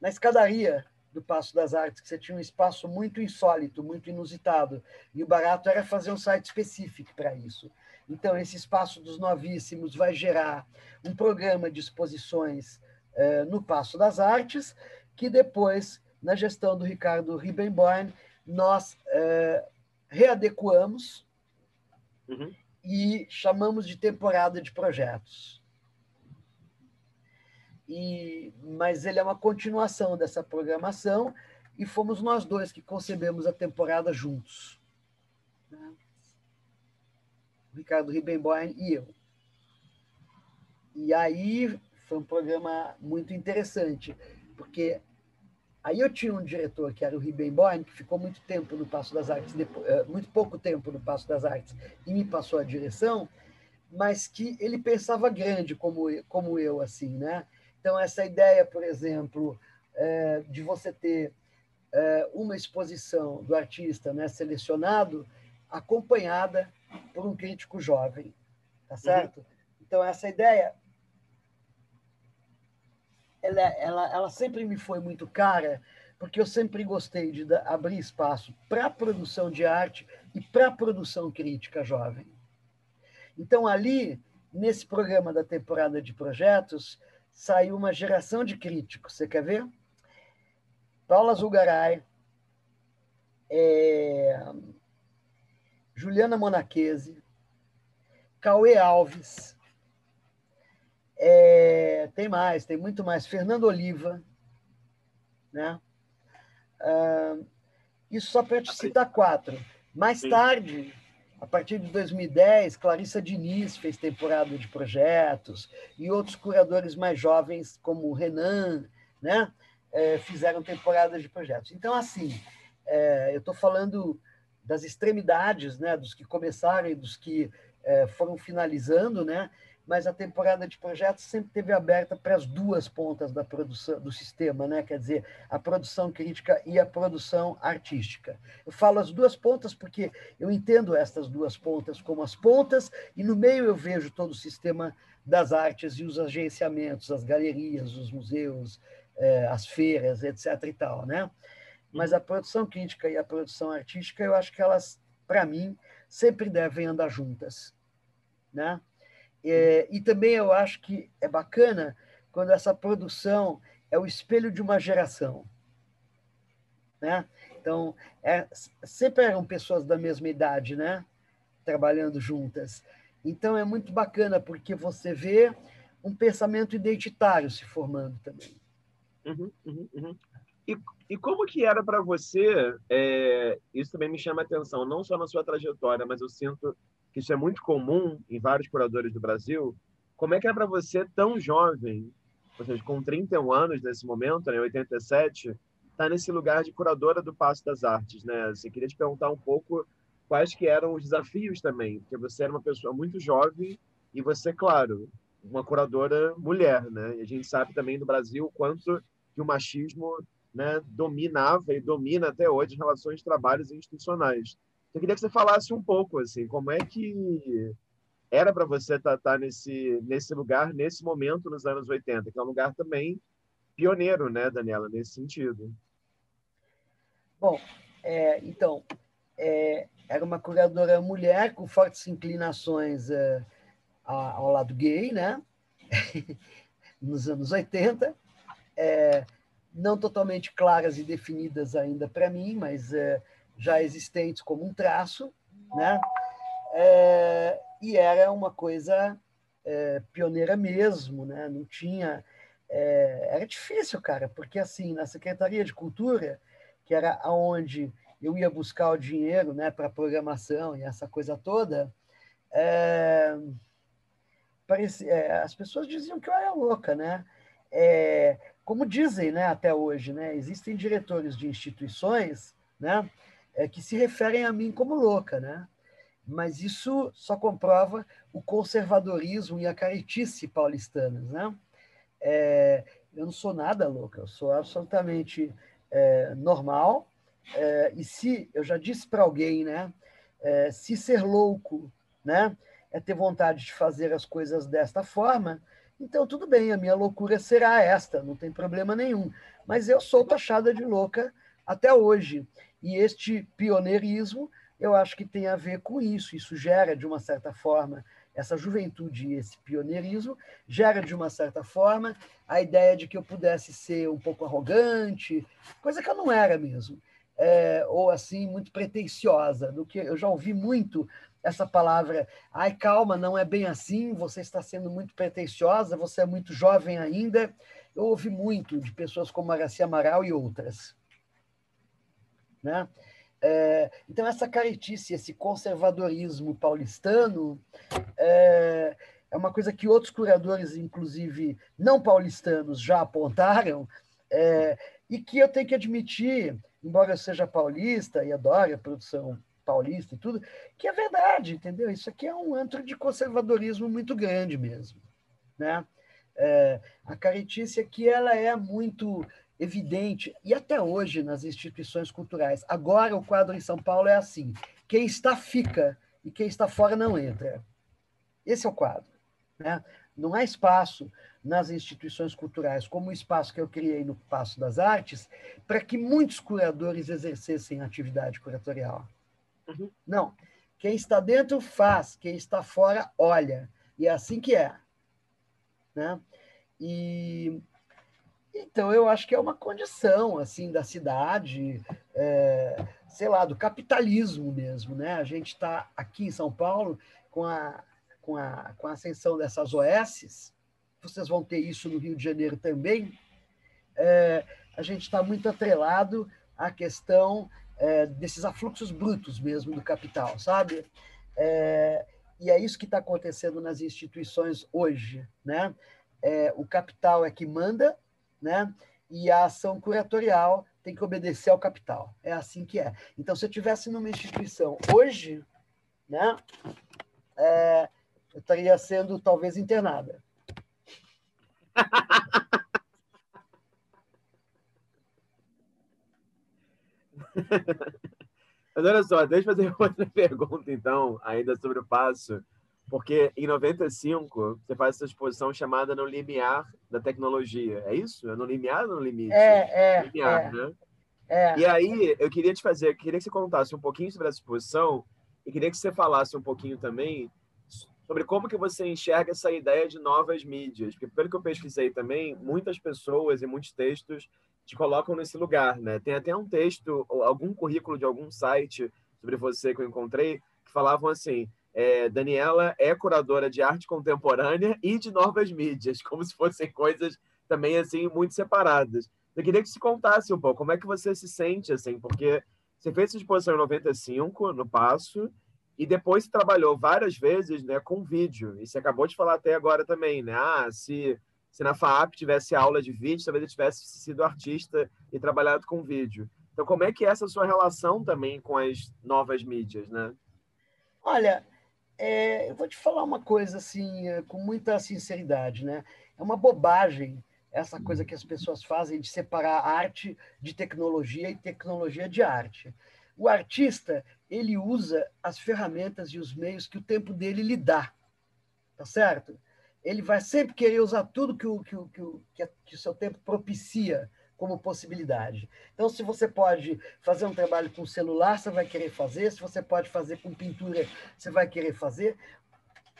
S2: na escadaria do Passo das Artes, que você tinha um espaço muito insólito, muito inusitado, e o barato era fazer um site específico para isso. Então, esse espaço dos novíssimos vai gerar um programa de exposições é, no Passo das Artes, que depois, na gestão do Ricardo Ribbenborn, nós é, readequamos uhum. e chamamos de temporada de projetos. E, mas ele é uma continuação dessa programação e fomos nós dois que concebemos a temporada juntos. Ricardo Ribbenborn e eu. E aí foi um programa muito interessante, porque Aí eu tinha um diretor que era o Ribbenborn, que ficou muito tempo no Passo das Artes, eh, muito pouco tempo no Passo das Artes, e me passou a direção, mas que ele pensava grande como, como eu, assim, né? Então, essa ideia, por exemplo, é, de você ter é, uma exposição do artista né, selecionado acompanhada por um crítico jovem, tá certo? Uhum. Então essa ideia ela, ela, ela sempre me foi muito cara, porque eu sempre gostei de abrir espaço para produção de arte e para produção crítica jovem. Então, ali, nesse programa da temporada de projetos, saiu uma geração de críticos. Você quer ver? Paula Zulgaray, é... Juliana Monachese, Cauê Alves, é, tem mais, tem muito mais. Fernando Oliva, né? Ah, isso só para te citar quatro. Mais Sim. tarde, a partir de 2010, Clarissa Diniz fez temporada de projetos e outros curadores mais jovens, como o Renan, né? É, fizeram temporadas de projetos. Então, assim, é, eu estou falando das extremidades, né? Dos que começaram e dos que é, foram finalizando, né? Mas a temporada de projetos sempre teve aberta para as duas pontas da produção do sistema, né? Quer dizer, a produção crítica e a produção artística. Eu falo as duas pontas porque eu entendo estas duas pontas como as pontas e no meio eu vejo todo o sistema das artes e os agenciamentos, as galerias, os museus, eh, as feiras, etc. e tal, né? Mas a produção crítica e a produção artística, eu acho que elas, para mim, sempre devem andar juntas, né? É, e também eu acho que é bacana quando essa produção é o espelho de uma geração. Né? Então, é, sempre eram pessoas da mesma idade, né? trabalhando juntas. Então, é muito bacana, porque você vê um pensamento identitário se formando também.
S1: Uhum, uhum, uhum. E, e, como que era para você, é, isso também me chama a atenção, não só na sua trajetória, mas eu sinto que isso é muito comum em vários curadores do Brasil. Como é que é para você, tão jovem, ou seja, com 31 anos nesse momento, né, 87, estar tá nesse lugar de curadora do Passo das Artes, né? Assim, queria te perguntar um pouco quais que eram os desafios também, porque você era uma pessoa muito jovem e você, claro, uma curadora mulher, né? E a gente sabe também no Brasil o quanto que o machismo né, dominava e domina até hoje as relações de trabalho institucionais. Eu queria que você falasse um pouco, assim, como é que era para você estar tá, tá nesse, nesse lugar, nesse momento, nos anos 80, que é um lugar também pioneiro, né, Daniela, nesse sentido.
S2: Bom, é, então, é, era uma curadora mulher com fortes inclinações é, ao lado gay, né? nos anos 80, é, não totalmente claras e definidas ainda para mim, mas é, já existentes como um traço, né? É, e era uma coisa é, pioneira mesmo, né? Não tinha é, era difícil, cara, porque assim na Secretaria de Cultura, que era aonde eu ia buscar o dinheiro, né, para programação e essa coisa toda, é, parecia, é, as pessoas diziam que eu era louca, né? É, como dizem, né, até hoje, né? Existem diretores de instituições, né? É, que se referem a mim como louca, né? Mas isso só comprova o conservadorismo e a caretice paulistanas, né? É, eu não sou nada louca, eu sou absolutamente é, normal. É, e se eu já disse para alguém, né? É, se ser louco, né? É ter vontade de fazer as coisas desta forma, então tudo bem, a minha loucura será esta, não tem problema nenhum. Mas eu sou taxada de louca até hoje. E este pioneirismo, eu acho que tem a ver com isso. Isso gera, de uma certa forma, essa juventude e esse pioneirismo, gera, de uma certa forma, a ideia de que eu pudesse ser um pouco arrogante, coisa que eu não era mesmo. É, ou assim, muito pretensiosa, do que eu já ouvi muito essa palavra, ai, calma, não é bem assim, você está sendo muito pretensiosa, você é muito jovem ainda. Eu ouvi muito de pessoas como Aracia Amaral e outras. Né? É, então, essa caretice, esse conservadorismo paulistano, é, é, uma coisa que outros curadores, inclusive não paulistanos, já apontaram, é, e que eu tenho que admitir, embora eu seja paulista e adore a produção paulista e tudo, que é verdade, entendeu? Isso aqui é um antro de conservadorismo muito grande mesmo. Né? É, a caretice aqui ela é muito evidente, e até hoje nas instituições culturais. Agora, o quadro em São Paulo é assim: quem está, fica, e quem está fora não entra. Esse é o quadro. Né? Não há espaço nas instituições culturais, como o espaço que eu criei no Passo das Artes, para que muitos curadores exercessem atividade curatorial. Uhum. Não. Quem está dentro faz, quem está fora olha. E é assim que é. Né? E então eu acho que é uma condição assim da cidade, é, sei lá, do capitalismo mesmo, né? A gente está aqui em São Paulo com a, com a com a ascensão dessas OSs, vocês vão ter isso no Rio de Janeiro também. É, a gente está muito atrelado à questão é, desses afluxos brutos mesmo do capital, sabe? É, e é isso que está acontecendo nas instituições hoje, né? É, o capital é que manda, né? E a ação curatorial tem que obedecer ao capital. É assim que é. Então, se eu tivesse numa instituição hoje, né? É, eu estaria sendo talvez internada.
S1: Mas olha só, deixa eu fazer outra pergunta, então, ainda sobre o passo. Porque em 95, você faz essa exposição chamada No Limiar da Tecnologia. É isso? É no limiar ou no limite?
S2: É, é.
S1: Limiar,
S2: é,
S1: né?
S2: É.
S1: E aí, eu queria te fazer, queria que você contasse um pouquinho sobre essa exposição e queria que você falasse um pouquinho também sobre como que você enxerga essa ideia de novas mídias. Porque, pelo que eu pesquisei também, muitas pessoas e muitos textos te colocam nesse lugar, né? Tem até um texto, algum currículo de algum site sobre você que eu encontrei, que falavam assim, é, Daniela é curadora de arte contemporânea e de novas mídias, como se fossem coisas também, assim, muito separadas. Eu queria que você contasse um pouco como é que você se sente, assim, porque você fez essa exposição em 95, no Passo, e depois trabalhou várias vezes né, com vídeo. E você acabou de falar até agora também, né? Ah, se, se na FAAP tivesse aula de vídeo, talvez eu tivesse sido artista e trabalhado com vídeo. Então, como é que é essa sua relação também com as novas mídias, né?
S2: Olha, é, eu vou te falar uma coisa assim, é, com muita sinceridade, né? É uma bobagem essa coisa que as pessoas fazem de separar arte de tecnologia e tecnologia de arte. O artista, ele usa as ferramentas e os meios que o tempo dele lhe dá, tá certo? Ele vai sempre querer usar tudo que o, que o, que o, que o seu tempo propicia como possibilidade. Então, se você pode fazer um trabalho com celular, você vai querer fazer. Se você pode fazer com pintura, você vai querer fazer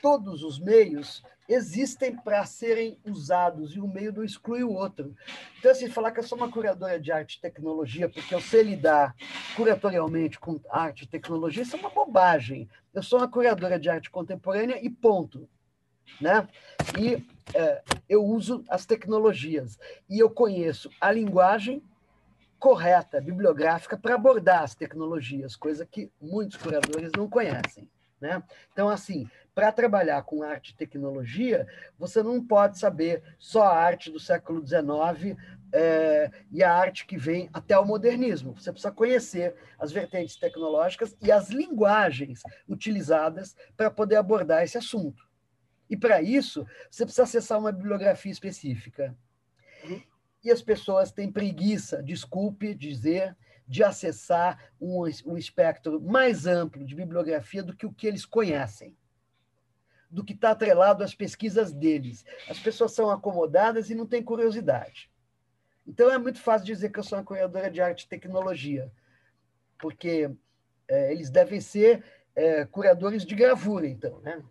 S2: todos os meios existem para serem usados e o meio não exclui o outro. Então, assim, falar que eu sou uma curadora de arte e tecnologia porque eu sei lidar curatorialmente com arte e tecnologia, isso é uma bobagem. Eu sou uma curadora de arte contemporânea e ponto. Né? E é, eu uso as tecnologias e eu conheço a linguagem correta, bibliográfica, para abordar as tecnologias, coisa que muitos curadores não conhecem. Né? Então, assim, para trabalhar com arte e tecnologia, você não pode saber só a arte do século XIX é, e a arte que vem até o modernismo. Você precisa conhecer as vertentes tecnológicas e as linguagens utilizadas para poder abordar esse assunto. E para isso, você precisa acessar uma bibliografia específica. E as pessoas têm preguiça, desculpe dizer, de acessar um, um espectro mais amplo de bibliografia do que o que eles conhecem, do que está atrelado às pesquisas deles. As pessoas são acomodadas e não têm curiosidade. Então é muito fácil dizer que eu sou uma curadora de arte e tecnologia, porque é, eles devem ser é, curadores de gravura, então, né?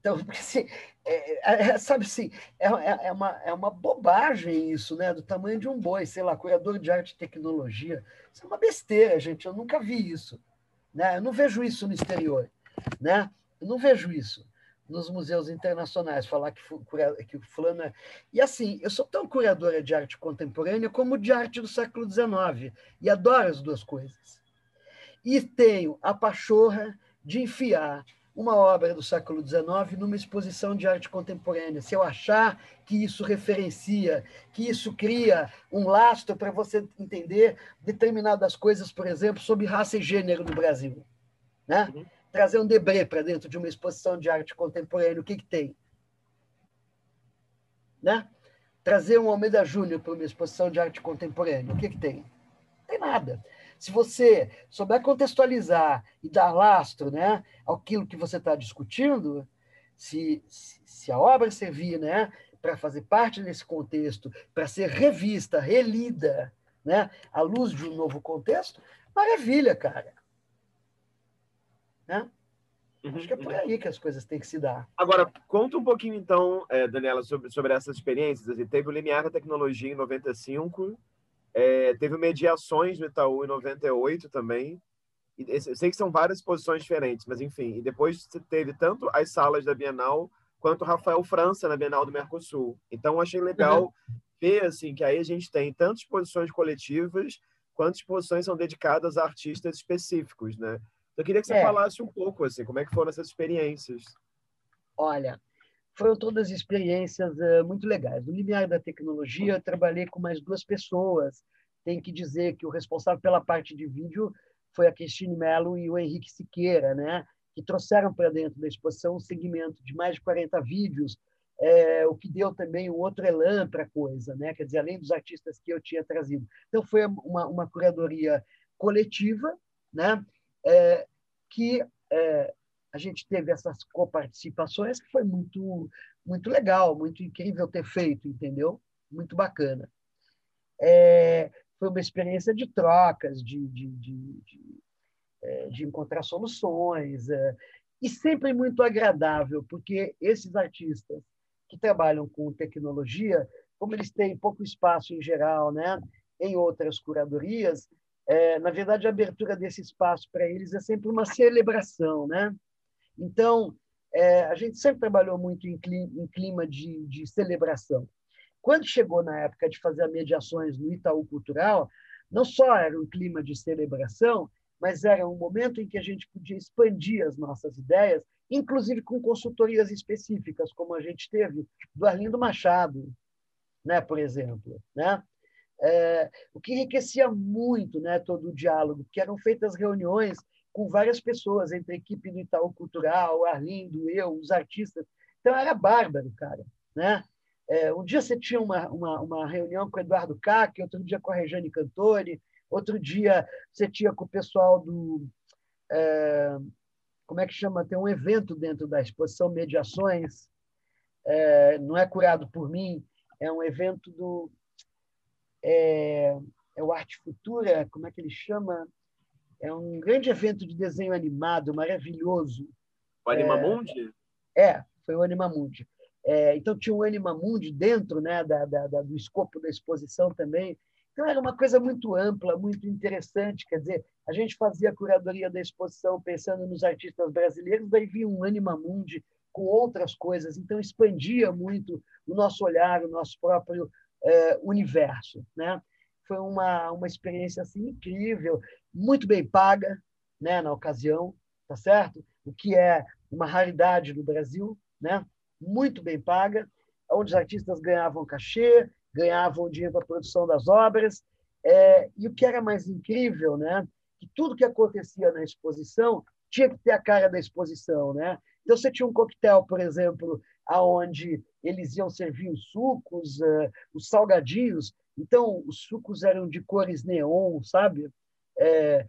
S2: Então, assim, é, é, é, sabe assim, é, é, é, uma, é uma bobagem isso, né? Do tamanho de um boi, sei lá, curador de arte e tecnologia. Isso é uma besteira, gente. Eu nunca vi isso. Né? Eu não vejo isso no exterior. Né? Eu não vejo isso nos museus internacionais, falar que, que o fulano é... E assim, eu sou tão curadora de arte contemporânea como de arte do século XIX, e adoro as duas coisas. E tenho a pachorra de enfiar uma obra do século XIX numa exposição de arte contemporânea. Se eu achar que isso referencia, que isso cria um lastro para você entender determinadas coisas, por exemplo, sobre raça e gênero no Brasil. Né? Uhum. Trazer um Debré para dentro de uma exposição de arte contemporânea, o que, que tem? Né? trazer um Almeida Júnior para uma exposição de arte contemporânea, o que, que tem? Não tem nada. Se você souber contextualizar e dar lastro né, aquilo que você está discutindo, se, se a obra servir né, para fazer parte desse contexto, para ser revista, relida, né, à luz de um novo contexto, maravilha, cara. Né? Uhum, Acho que é por uhum. aí que as coisas têm que se dar.
S1: Agora, conta um pouquinho, então, é, Daniela, sobre, sobre essas experiências. Assim, teve o Limiar da Tecnologia em 95, é, teve Mediações no Itaú em 98 também. E, eu sei que são várias posições diferentes, mas enfim. E depois teve tanto as salas da Bienal quanto Rafael França na Bienal do Mercosul. Então, achei legal uhum. ver assim, que aí a gente tem tanto exposições coletivas quanto exposições são dedicadas a artistas específicos, né? Eu queria que você é. falasse um pouco, assim, como é que foram essas experiências.
S2: Olha, foram todas experiências uh, muito legais. No limiar da tecnologia, eu trabalhei com mais duas pessoas. Tem que dizer que o responsável pela parte de vídeo foi a Cristine Mello e o Henrique Siqueira, né? que trouxeram para dentro da exposição um segmento de mais de 40 vídeos, é, o que deu também um outro elan para a coisa, né? quer dizer, além dos artistas que eu tinha trazido. Então, foi uma, uma curadoria coletiva, né? É, que é, a gente teve essas coparticipações, que foi muito, muito legal, muito incrível ter feito, entendeu? Muito bacana. É, foi uma experiência de trocas, de, de, de, de, é, de encontrar soluções, é, e sempre muito agradável, porque esses artistas que trabalham com tecnologia, como eles têm pouco espaço em geral, né, em outras curadorias, é, na verdade, a abertura desse espaço para eles é sempre uma celebração. Né? Então, é, a gente sempre trabalhou muito em clima, em clima de, de celebração. Quando chegou na época de fazer mediações no Itaú Cultural, não só era um clima de celebração, mas era um momento em que a gente podia expandir as nossas ideias, inclusive com consultorias específicas, como a gente teve do Arlindo Machado, né, por exemplo. Né? é, o que enriquecia muito né, todo o diálogo, porque eram feitas reuniões com várias pessoas, entre a equipe do Itaú Cultural, Arlindo, eu, os artistas. Então, era bárbaro, cara. Né? É, um dia você tinha uma, uma, uma reunião com o Eduardo Cac, outro dia com a Rejane Cantori, outro dia você tinha com o pessoal do... É, como é que chama? Tem um evento dentro da exposição Mediações, é, não é curado por mim, é um evento do é, é o Arte Futura, como é que ele chama? É um grande evento de desenho animado, maravilhoso.
S1: O Animamundi?
S2: É, é foi o Animamundi. É, então tinha o Animamundi dentro né, da, da, da, do escopo da exposição também. Então era uma coisa muito ampla, muito interessante. Quer dizer, a gente fazia a curadoria da exposição pensando nos artistas brasileiros, daí vinha um Animamundi com outras coisas. Então expandia muito o nosso olhar, o nosso próprio uh, universo. Né? Foi uma, uma experiência assim, incrível, muito bem paga né, na ocasião, tá certo? o que é uma raridade no Brasil, né? muito bem paga, onde os artistas ganhavam cachê, ganhavam dinheiro para a produção das obras, é, e o que era mais incrível, né? que tudo que acontecia na exposição tinha que ter a cara da exposição, né? Então você tinha um coquetel, por exemplo, aonde eles iam servir os sucos, uh, os salgadinhos. Então, os sucos eram de cores neon, sabe? É,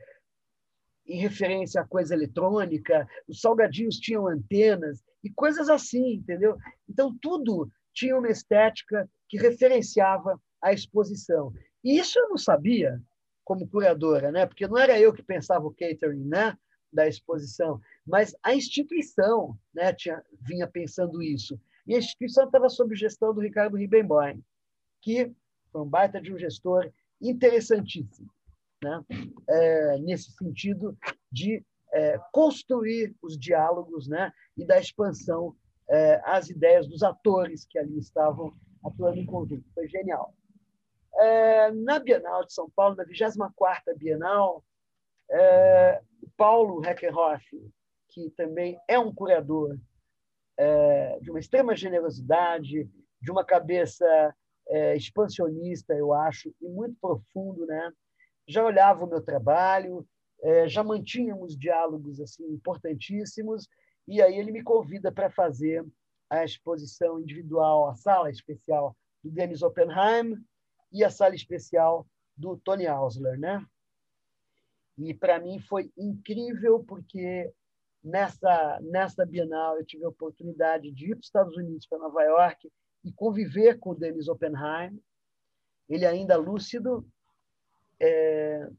S2: em referência a coisa eletrônica. Os salgadinhos tinham antenas e coisas assim, entendeu? Então, tudo tinha uma estética que referenciava a exposição. E isso eu não sabia como curadora, né? Porque não era eu que pensava o catering, né? da exposição, mas a instituição né, tinha, vinha pensando isso. E a instituição estava sob gestão do Ricardo Ribbenboim, que foi um baita de um gestor interessantíssimo, né? É, nesse sentido de é, construir os diálogos né? e da expansão é, às ideias dos atores que ali estavam atuando em conjunto. Foi genial. É, na Bienal de São Paulo, na 24ª Bienal, é, Paulo Heckenhoff, que também é um curador é, de uma extrema generosidade, de uma cabeça é, expansionista, eu acho, e muito profundo, né? Já olhava o meu trabalho, é, já mantínhamos diálogos assim importantíssimos, e aí ele me convida para fazer a exposição individual, a sala especial do Dennis Oppenheim e a sala especial do Tony Ausler, né? E para mim foi incrível porque nessa nessa Bienal eu tive a oportunidade de ir para os Estados Unidos, para Nova York e conviver com o Dennis Oppenheim, ele ainda lúcido, é,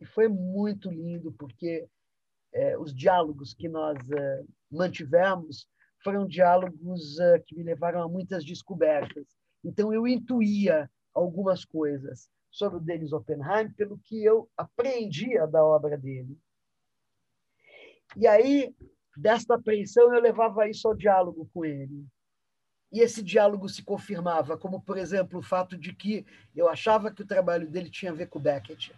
S2: e foi muito lindo porque é, os diálogos que nós é, mantivemos foram diálogos é, que me levaram a muitas descobertas. Então eu intuía algumas coisas sobre o Dennis Oppenheim pelo que eu apreendia da obra dele. E aí, desta apreensão, eu levava isso ao diálogo com ele. E esse diálogo se confirmava, como, por exemplo, o fato de que eu achava que o trabalho dele tinha a ver com Beckett,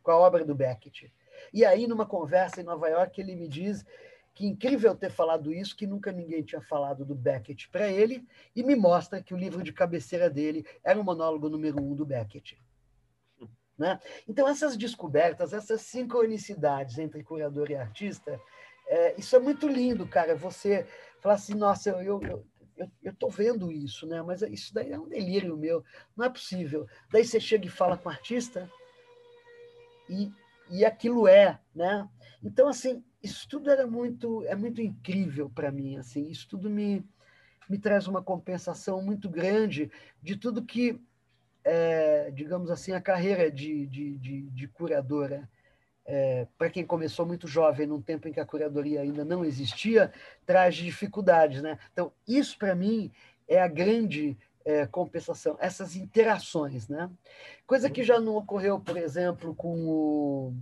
S2: com a obra do Beckett. E aí, numa conversa em Nova York, ele me diz que incrível ter falado isso, que nunca ninguém tinha falado do Beckett para ele, e me mostra que o livro de cabeceira dele era o monólogo número um do Beckett. Né? Então, essas descobertas, essas sincronicidades entre curador e artista, é, isso é muito lindo, cara. Você falar assim, nossa, eu, eu, eu estou vendo isso, né? mas isso daí é um delírio meu, não é possível. Daí você chega e fala com o artista e, e aquilo é, né? Então, assim, isso tudo era muito, é muito incrível para mim, assim, isso tudo me, me traz uma compensação muito grande de tudo que, é, digamos assim, a carreira de, de, de, de curadora, é, para quem começou muito jovem, num tempo em que a curadoria ainda não existia, traz dificuldades. Né? Então, isso para mim é a grande é, compensação, essas interações. Né? Coisa que já não ocorreu, por exemplo, com o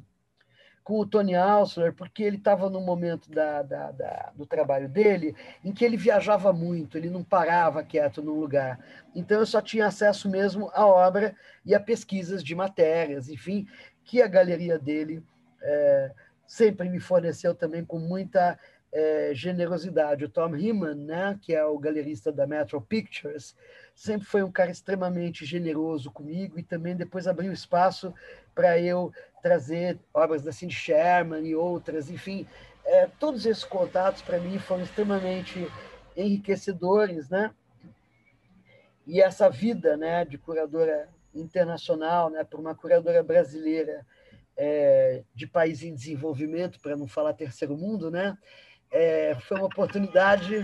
S2: com o Tony Alsler, porque ele estava no momento da, da, da, do trabalho dele em que ele viajava muito, ele não parava quieto num lugar. Então eu só tinha acesso mesmo à obra e a pesquisas de matérias, enfim, que a galeria dele é, sempre me forneceu também com muita é, generosidade. O Tom Heeman, né, que é o galerista da Metro Pictures, sempre foi um cara extremamente generoso comigo e também depois abriu espaço para eu trazer obras da Cindy Sherman e outras, enfim, é, todos esses contatos para mim foram extremamente enriquecedores, né? E essa vida, né, de curadora internacional, né, para uma curadora brasileira é, de país em desenvolvimento, para não falar terceiro mundo, né? É, foi uma oportunidade.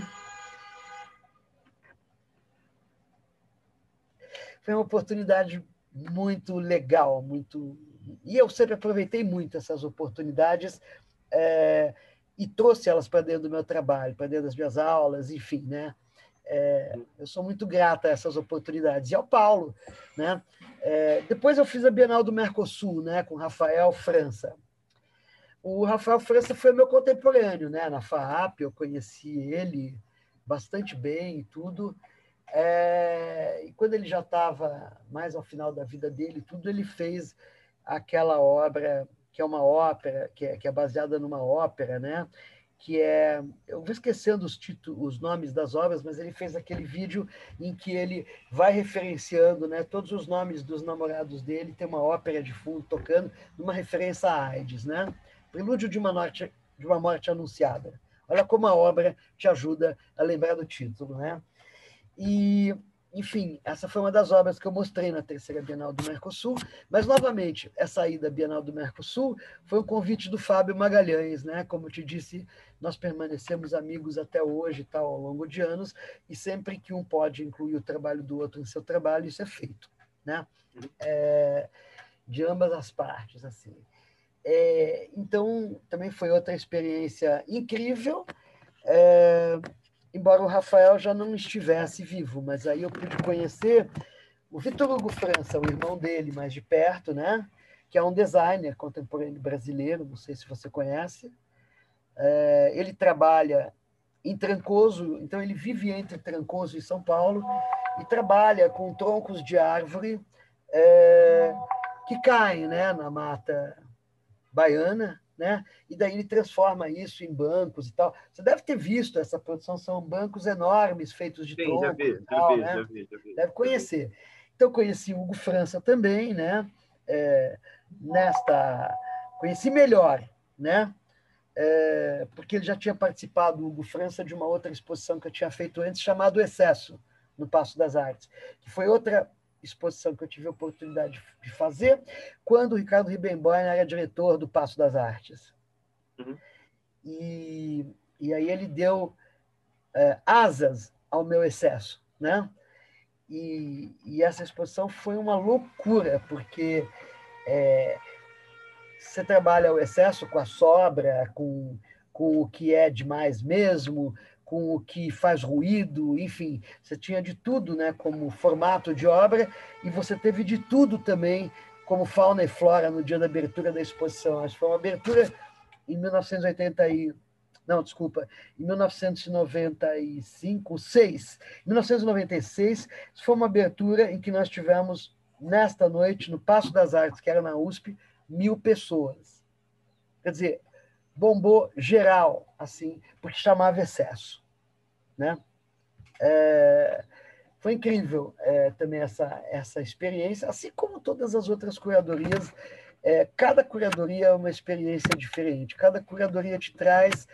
S2: Foi uma oportunidade muito legal, muito. E eu sempre aproveitei muito essas oportunidades é, e trouxe elas para dentro do meu trabalho, para dentro das minhas aulas, enfim, né? É, eu sou muito grata a essas oportunidades. E ao Paulo, né? É, depois eu fiz a Bienal do Mercosul, né? Com Rafael França. O Rafael França foi meu contemporâneo, né? Na FAAP, eu conheci ele bastante bem e tudo. É, e quando ele já estava mais ao final da vida dele, tudo ele fez aquela obra que é uma ópera, que é, que é baseada numa ópera, né? Que é. Eu vou esquecendo os, títulos, os nomes das obras, mas ele fez aquele vídeo em que ele vai referenciando né, todos os nomes dos namorados dele, tem uma ópera de fundo tocando, numa referência à AIDS, né? Prelúdio de uma, norte, de uma morte anunciada. Olha como a obra te ajuda a lembrar do título, né? E enfim, essa foi uma das obras que eu mostrei na terceira Bienal do Mercosul, mas, novamente, essa ida à Bienal do Mercosul foi um convite do Fábio Magalhães, né? Como eu te disse, nós permanecemos amigos até hoje, tal, ao longo de anos, e sempre que um pode incluir o trabalho do outro em seu trabalho, isso é feito, né? É, de ambas as partes, assim. É, então, também foi outra experiência incrível, é, embora o Rafael já não estivesse vivo, mas aí eu pude conhecer o Vitor Hugo França, o irmão dele, mais de perto, né? que é um designer contemporâneo brasileiro, não sei se você conhece. É, ele trabalha em Trancoso, então ele vive entre Trancoso e São Paulo e trabalha com troncos de árvore é, que caem né, na mata baiana, né? E daí ele transforma isso em bancos e tal. Você deve ter visto essa produção, são bancos enormes feitos de Sim, tronco já vi, tal, já vi, né? Já vi, já vi, deve conhecer. Então conheci Hugo França também, né? É, nesta conheci melhor, né? É, porque ele já tinha participado, Hugo França, de uma outra exposição que eu tinha feito antes, chamado Excesso, no Passo das Artes, que foi outra exposição que eu tive a oportunidade de fazer quando o Ricardo Ribemboim era diretor do Passo das Artes. Uhum. E, e aí ele deu é, asas ao meu excesso, né? E, e, essa exposição foi uma loucura, porque é, você trabalha o excesso com a sobra, com, com o que é demais mesmo, com o que faz ruído, enfim, você tinha de tudo, né, como formato de obra, e você teve de tudo também como fauna e flora no dia da abertura da exposição. Acho que foi uma abertura em 1980 e não, desculpa, em 1995, 6, 1996, foi uma abertura em que nós tivemos nesta noite no Passo das Artes, que era na USP, mil pessoas. Quer dizer, bombou geral, assim, porque chamava excesso. Né? É, foi incrível é, também essa, essa experiência, assim como todas as outras curadorias. É, cada curadoria é uma experiência diferente, cada curadoria te traz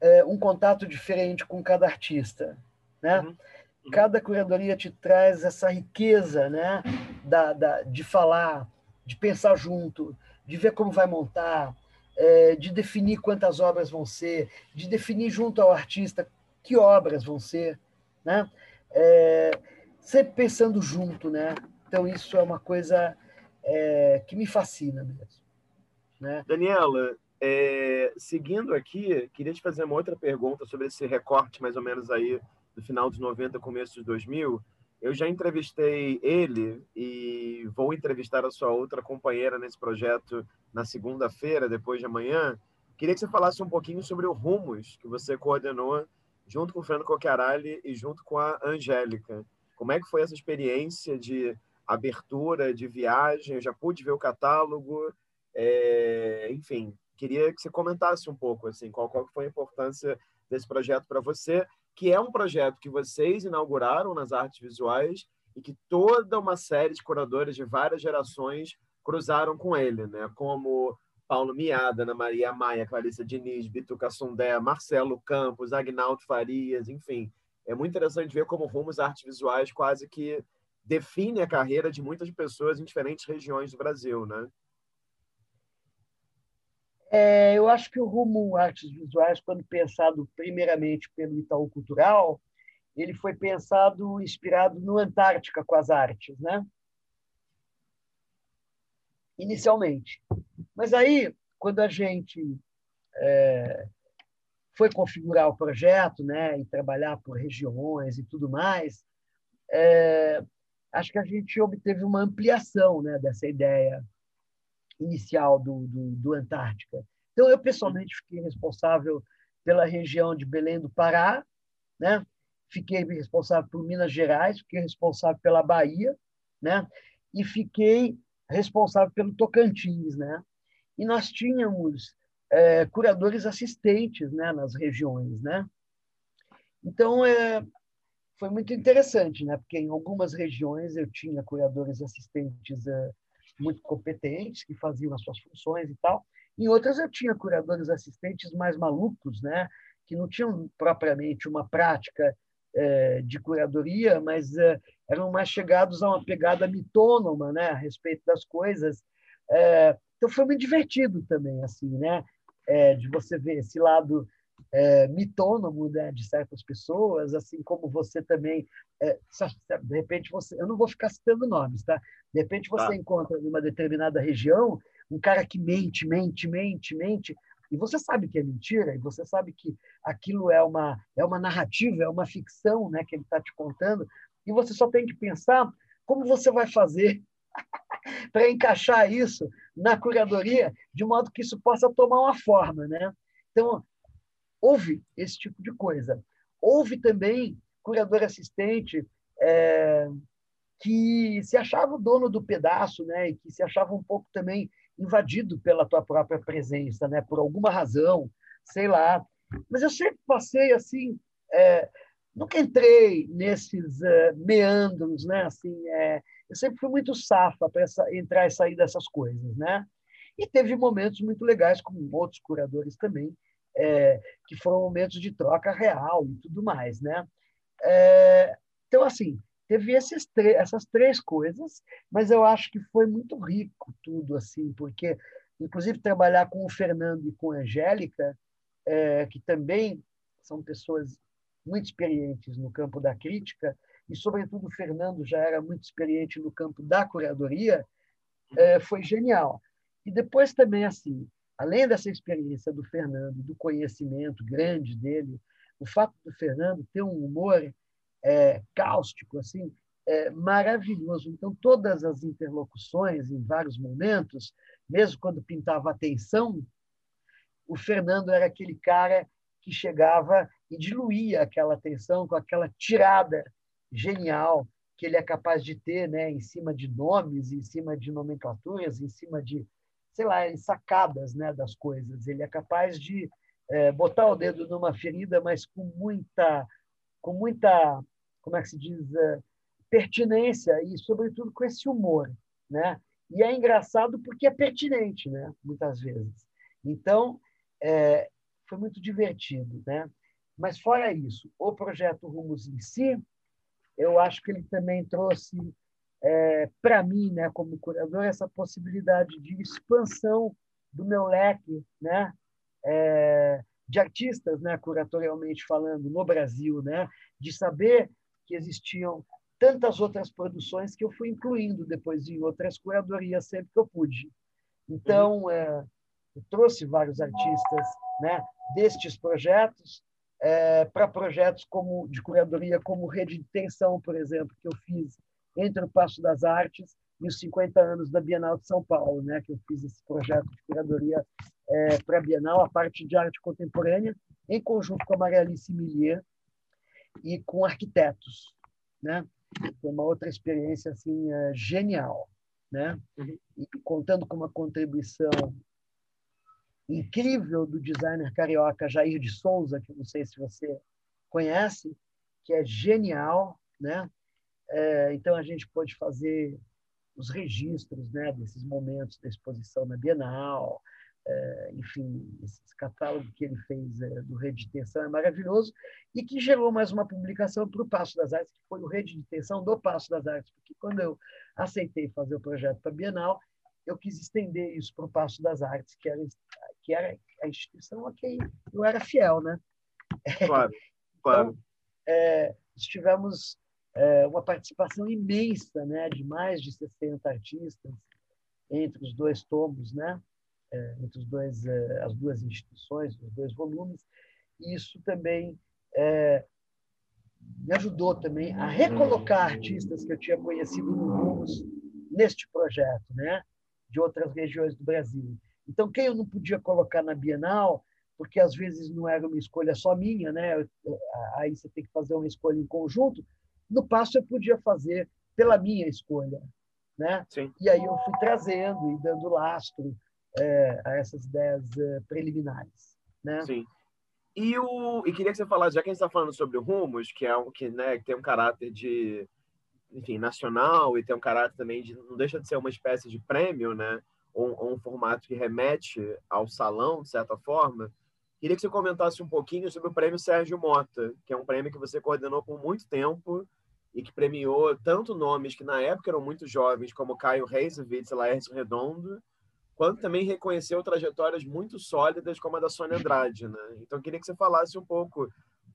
S2: é, um contato diferente com cada artista. Né? Uhum. Uhum. Cada curadoria te traz essa riqueza né? da, da, de falar, de pensar junto, de ver como vai montar, é, de definir quantas obras vão ser, de definir junto ao artista que obras vão ser, né? É, sempre pensando junto, né? Então isso é uma coisa é, que me fascina mesmo. Né?
S1: Daniela, é, seguindo aqui, queria te fazer uma outra pergunta sobre esse recorte mais ou menos aí do final dos 90, começo dos 2000. Eu já entrevistei ele e vou entrevistar a sua outra companheira nesse projeto na segunda-feira, depois de amanhã. Queria que você falasse um pouquinho sobre o Rumos, que você coordenou junto com o Fernando Cocchiarelli e junto com a Angélica. Como é que foi essa experiência de abertura, de viagem? Eu já pude ver o catálogo, é... enfim, queria que você comentasse um pouco assim, qual, qual foi a importância desse projeto para você que é um projeto que vocês inauguraram nas artes visuais e que toda uma série de curadores de várias gerações cruzaram com ele, né? Como Paulo Miada, Ana Maria Maia, Clarissa Diniz, Bituca Sundé, Marcelo Campos, Agnaldo Farias, enfim. É muito interessante ver como rumos artes visuais quase que define a carreira de muitas pessoas em diferentes regiões do Brasil, né?
S2: É, eu acho que o rumo artes visuais, quando pensado primeiramente pelo Itaú Cultural, ele foi pensado inspirado no Antártica com as artes, né? Inicialmente. Mas aí, quando a gente é, foi configurar o projeto, né, e trabalhar por regiões e tudo mais, é, acho que a gente obteve uma ampliação, né, dessa ideia inicial do, do, do Antártica. Então, eu pessoalmente fiquei responsável pela região de Belém do Pará, né? fiquei responsável por Minas Gerais, fiquei responsável pela Bahia, né? e fiquei responsável pelo Tocantins. Né? E nós tínhamos é, curadores assistentes né, nas regiões. Né? Então, é, foi muito interessante, né? porque em algumas regiões eu tinha curadores assistentes é, muito competentes, que faziam as suas funções e tal. Em outras eu tinha curadores assistentes mais malucos, né? que não tinham propriamente uma prática é, de curadoria, mas é, eram mais chegados a uma pegada mitônoma né? a respeito das coisas. É, então foi muito divertido também, assim, né? de você ver esse lado é, mitônomo né, de certas pessoas, assim como você também, é, de repente você, eu não vou ficar citando nomes, tá? De repente você tá. encontra em uma determinada região um cara que mente, mente, mente, mente, e você sabe que é mentira, e você sabe que aquilo é uma é uma narrativa, é uma ficção, né, que ele está te contando, e você só tem que pensar como você vai fazer para encaixar isso na curadoria de modo que isso possa tomar uma forma, né? Então, houve esse tipo de coisa. Houve também curador assistente é, que se achava o dono do pedaço, né, e que se achava um pouco também invadido pela tua própria presença, né, por alguma razão, sei lá. Mas eu sempre passei assim, é, nunca entrei nesses é, meandros, né, assim, é, eu sempre fui muito safa para entrar e sair dessas coisas, né. E teve momentos muito legais com outros curadores também, é, que foram momentos de troca real e tudo mais, né? É, então, assim, teve esses essas três coisas, mas eu acho que foi muito rico tudo assim, porque inclusive trabalhar com o Fernando e com a Angélica, é, que também são pessoas muito experientes no campo da crítica, e sobretudo o Fernando já era muito experiente no campo da curadoria, é, foi genial. E depois também assim, além dessa experiência do Fernando, do conhecimento grande dele, o fato do Fernando ter um humor é, cáustico, assim, é, maravilhoso. Então, todas as interlocuções, em vários momentos, mesmo quando pintava atenção, o Fernando era aquele cara que chegava e diluía aquela tensão com aquela tirada genial que ele é capaz de ter né, em cima de nomes, em cima de nomenclaturas, em cima de, sei lá, sacadas né, das coisas. Ele é capaz de é, botar o dedo numa ferida, mas com muita, com muita como é que se diz, é, pertinência e, sobretudo, com esse humor, né? E é engraçado porque é pertinente, né? Muitas vezes. Então, é, foi muito divertido, né? Mas fora isso, o projeto Rumos em si, eu acho que ele também trouxe é, para mim, né, como curador, essa possibilidade de expansão do meu leque, né? É, de artistas, né, curatorialmente falando, no Brasil, né, de saber que existiam tantas outras produções que eu fui incluindo depois em outras curadorias sempre que eu pude. Então, é, eu trouxe vários artistas né, destes projetos é, para projetos como de curadoria, como Rede de Tensão, por exemplo, que eu fiz entre o Passo das Artes e os 50 anos da Bienal de São Paulo, né, que eu fiz esse projeto de curadoria é, para a Bienal, a parte de arte contemporânea, em conjunto com a Maria Alice Millier, e com arquitetos, né? Foi uma outra experiência assim é, genial, né? Uhum. E contando com uma contribuição incrível do designer carioca Jair de Souza, que não sei se você conhece, que é genial, né? É, então a gente pode fazer os registros, né, desses momentos da exposição na Bienal, é, enfim, esse catálogo que ele fez é, do Rede de Tensão é maravilhoso e que gerou mais uma publicação para o Passo das Artes, que foi o Rede de Tensão do Passo das Artes, porque quando eu aceitei fazer o projeto para a Bienal, eu quis estender isso para o Passo das Artes, que era, que era a instituição a quem eu era fiel, né?
S1: Claro, claro.
S2: Então, é, tivemos é, uma participação imensa, né, de mais de 60 artistas entre os dois tomos, né? É, entre os dois, é, as duas instituições, os dois volumes. E isso também é, me ajudou também a recolocar artistas que eu tinha conhecido no Rumos neste projeto, né? de outras regiões do Brasil. Então, quem eu não podia colocar na Bienal, porque às vezes não era uma escolha só minha, né? aí você tem que fazer uma escolha em conjunto, no passo eu podia fazer pela minha escolha. Né?
S1: Sim.
S2: E aí eu fui trazendo e dando lastro é, a essas ideias é, preliminares. Né?
S1: Sim. E, o, e queria que você falasse, já que a gente está falando sobre o Rumos, que é um que, né, que tem um caráter de, enfim, nacional e tem um caráter também de não deixa de ser uma espécie de prêmio, né, ou, ou um formato que remete ao salão de certa forma. Queria que você comentasse um pouquinho sobre o prêmio Sérgio Mota, que é um prêmio que você coordenou por muito tempo e que premiou tanto nomes que na época eram muito jovens, como Caio Reisevitz e Laércio Redondo, quanto também reconheceu trajetórias muito sólidas como a da Sônia Andrade, né? Então queria que você falasse um pouco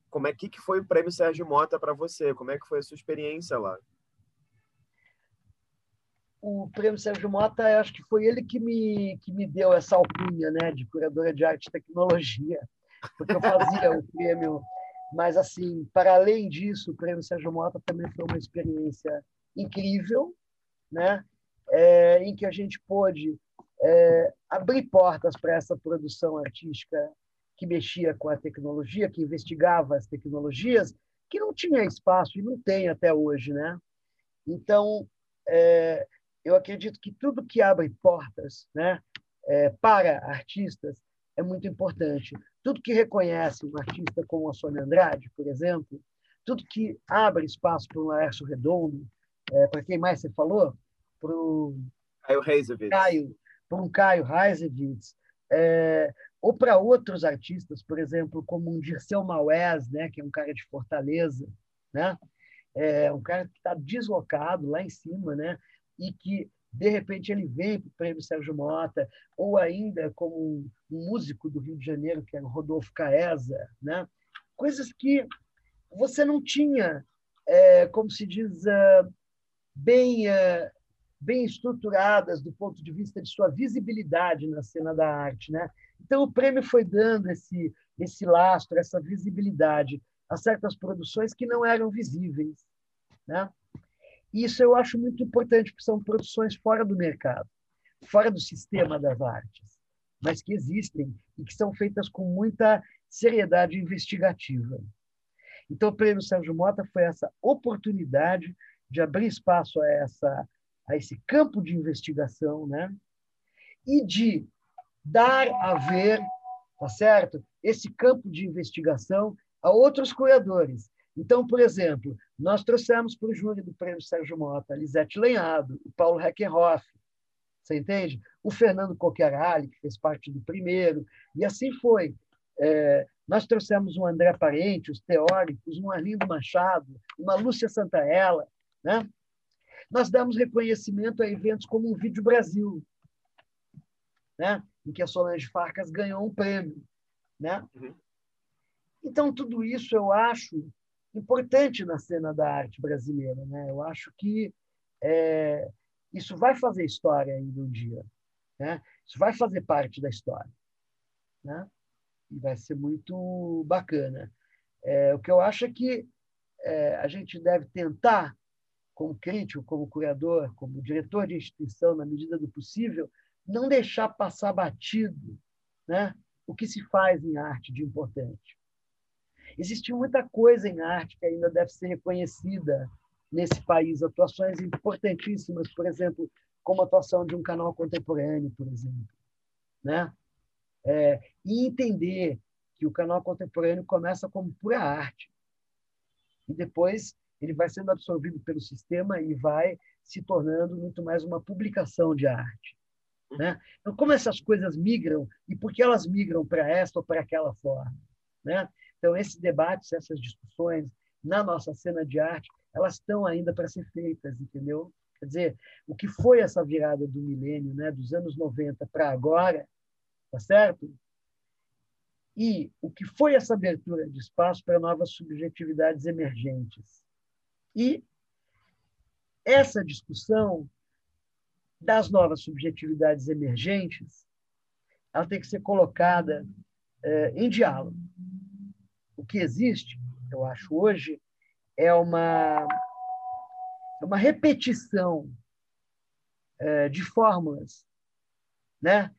S1: como é que, que foi o Prêmio Sérgio Mota para você, como é que foi a sua experiência lá?
S2: O Prêmio Sérgio Mota, acho que foi ele que me que me deu essa alcunha, né, de curadora de arte e tecnologia, porque eu fazia o prêmio, mas assim, para além disso, o Prêmio Sérgio Mota também foi uma experiência incrível, né? É, em que a gente pôde é, abrir portas para essa produção artística que mexia com a tecnologia, que investigava as tecnologias, que não tinha espaço e não tem até hoje, né? Então, é, eu acredito que tudo que abre portas, né, é, para artistas é muito importante. Tudo que reconhece um artista como a Sônia Andrade, por exemplo, tudo que abre espaço para um Laércio Redondo, é, para quem mais você falou, para o
S1: Caio Reisevitz.
S2: Caio, para um Caio Reisevitz, é, ou para outros artistas, por exemplo, como um Dirceu Maués, né, que é um cara de Fortaleza, né? é um cara que está deslocado lá em cima, né? E que de repente ele vem para o prêmio Sérgio Mota, ou ainda como um, músico do Rio de Janeiro, que é o Rodolfo Caesa, né? coisas que você não tinha, é, como se diz, é, bem, é, bem estruturadas do ponto de vista de sua visibilidade na cena da arte. Né? Então, o prêmio foi dando esse, esse lastro, essa visibilidade a certas produções que não eram visíveis. Né? Isso eu acho muito importante, porque são produções fora do mercado, fora do sistema das artes, mas que existem e que são feitas com muita seriedade investigativa. Então, o Prêmio Sérgio Mota foi essa oportunidade de abrir espaço a, essa, a esse campo de investigação, né? E de dar a ver, tá certo? Esse campo de investigação a outros curadores. Então, por exemplo, nós trouxemos para o júri do Prêmio Sérgio Mota a Lisete Lenhado, o Paulo Heckenhoff, você entende? O Fernando Coquerali, que fez parte do primeiro, e assim foi. É, nós trouxemos um André Parente, os teóricos, um Arlindo Machado, uma Lúcia Santaella. Né? Nós damos reconhecimento a eventos como o Vídeo Brasil, né? em que a Solange Farcas ganhou um prêmio. Né? Uhum. Então, tudo isso eu acho importante na cena da arte brasileira. Né? Eu acho que é, isso vai fazer história ainda um dia. Né? Isso vai fazer parte da história. Né? E vai ser muito bacana. É, o que eu acho é que é, a gente deve tentar, como crítico, como curador, como diretor de instituição, na medida do possível, não deixar passar batido né, o que se faz em arte de importante. Existe muita coisa em arte que ainda deve ser reconhecida nesse país, atuações importantíssimas, por exemplo, como a atuação de um canal contemporâneo, por exemplo. Né? É, e entender que o canal contemporâneo começa como pura arte. E depois ele vai sendo absorvido pelo sistema e vai se tornando muito mais uma publicação de arte. Né? Então, como essas coisas migram e por que elas migram para esta ou para aquela forma? Né? Então, esses debates, essas discussões na nossa cena de arte, elas estão ainda para ser feitas, entendeu? Quer dizer, o que foi essa virada do milênio, né, dos anos 90 para agora, tá certo? E o que foi essa abertura de espaço para novas subjetividades emergentes. E essa discussão das novas subjetividades emergentes, ela tem que ser colocada é, em diálogo o que existe, eu acho hoje, é uma, é uma repetição é, de fórmulas, né?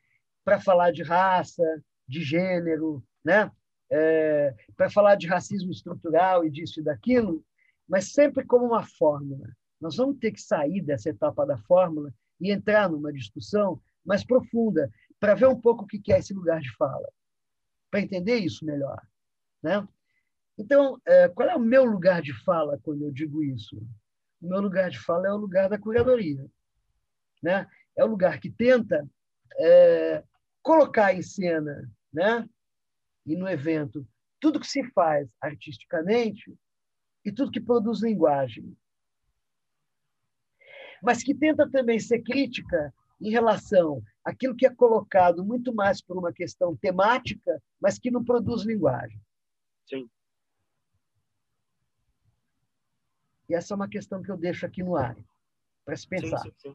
S2: Para falar de raça, de gênero, né? É, para falar de racismo estrutural e disso e daquilo, mas sempre como uma fórmula. Nós vamos ter que sair dessa etapa da fórmula e entrar numa discussão mais profunda para ver um pouco o que é esse lugar de fala, para entender isso melhor. Né? Então, é, qual é o meu lugar de fala quando eu digo isso? O meu lugar de fala é o lugar da curadoria. Né? É o lugar que tenta é, colocar em cena né? e no evento tudo que se faz artisticamente e tudo que produz linguagem. Mas que tenta também ser crítica em relação àquilo que é colocado muito mais por uma questão temática, mas que não produz linguagem.
S1: Sim.
S2: E essa é uma questão que eu deixo aqui no ar, para se pensar.
S1: Sim, sim,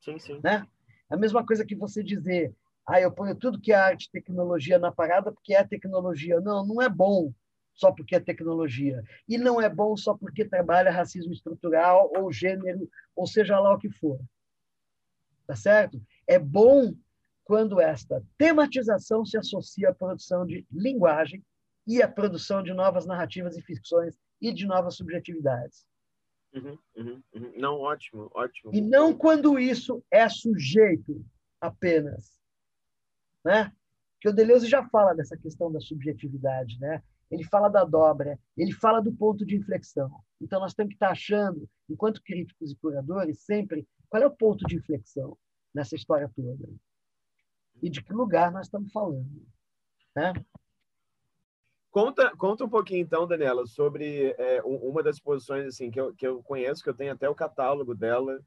S1: sim. sim,
S2: Né? É a mesma coisa que você dizer, ah, eu ponho tudo que é arte e tecnologia na parada porque é tecnologia. Não, não é bom só porque é tecnologia. E não é bom só porque trabalha racismo estrutural ou gênero, ou seja lá o que for. Tá certo? É bom quando esta tematização se associa à produção de linguagem e à produção de novas narrativas e ficções e de novas subjetividades.
S1: Uhum, uhum, uhum. Não, ótimo, ótimo.
S2: E não quando isso é sujeito apenas. Né? Que o Deleuze já fala dessa questão da subjetividade, né? Ele fala da dobra, ele fala do ponto de inflexão. Então nós temos que estar achando, enquanto críticos e curadores, sempre qual é o ponto de inflexão nessa história toda e de que lugar nós estamos falando, né?
S1: Conta, conta um pouquinho então, Daniela, sobre é, uma das exposições assim que eu, que eu conheço, que eu tenho até o catálogo dela,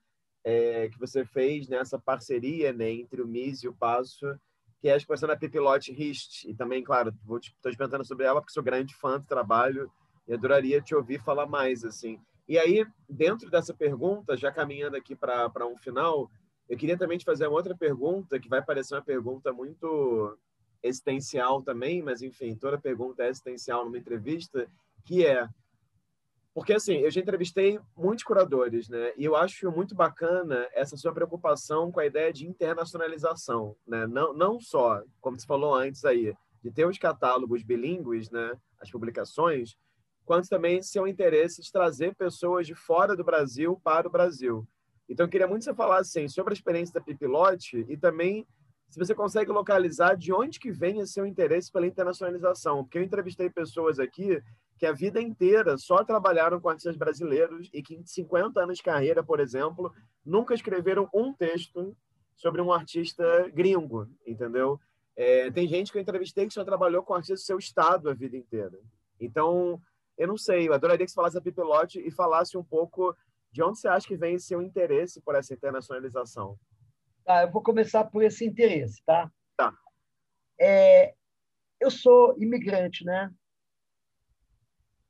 S1: é, que você fez nessa parceria né, entre o MIS e o Passo, que é a exposição da Pipilote Rist. E também, claro, estou te, te perguntando sobre ela porque sou grande fã do trabalho e adoraria te ouvir falar mais. assim. E aí, dentro dessa pergunta, já caminhando aqui para um final, eu queria também te fazer uma outra pergunta, que vai parecer uma pergunta muito existencial também, mas enfim, toda pergunta é existencial numa entrevista, que é porque assim, eu já entrevistei muitos curadores, né? E eu acho muito bacana essa sua preocupação com a ideia de internacionalização, né? Não, não só, como você falou antes aí, de ter os catálogos bilíngues, né? As publicações, quanto também seu interesse de trazer pessoas de fora do Brasil para o Brasil. Então, eu queria muito que você falasse assim, sobre a experiência da Pipilote e também se você consegue localizar de onde que vem esse seu interesse pela internacionalização. Porque eu entrevistei pessoas aqui que a vida inteira só trabalharam com artistas brasileiros e que em 50 anos de carreira, por exemplo, nunca escreveram um texto sobre um artista gringo, entendeu? É, tem gente que eu entrevistei que só trabalhou com artistas do seu estado a vida inteira. Então, eu não sei, eu adoraria que você falasse a Pipelote e falasse um pouco de onde você acha que vem esse seu interesse por essa internacionalização.
S2: Tá, eu vou começar por esse interesse, tá?
S1: Tá.
S2: É, eu sou imigrante, né?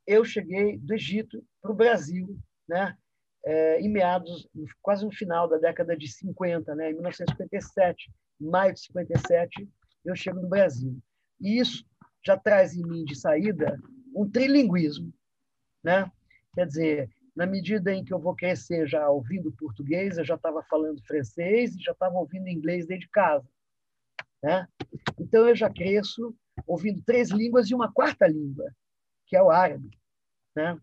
S2: Eu cheguei do Egito para o Brasil, né? É, em meados, quase no final da década de 50, né? Em 1957, maio de 57, eu chego no Brasil. E isso já traz em mim de saída um trilinguismo, né? Quer dizer, na medida em que eu vou crescer já ouvindo português, eu já estava falando francês e já estava ouvindo inglês desde casa. Né? Então, eu já cresço ouvindo três línguas e uma quarta língua, que é o árabe. Né?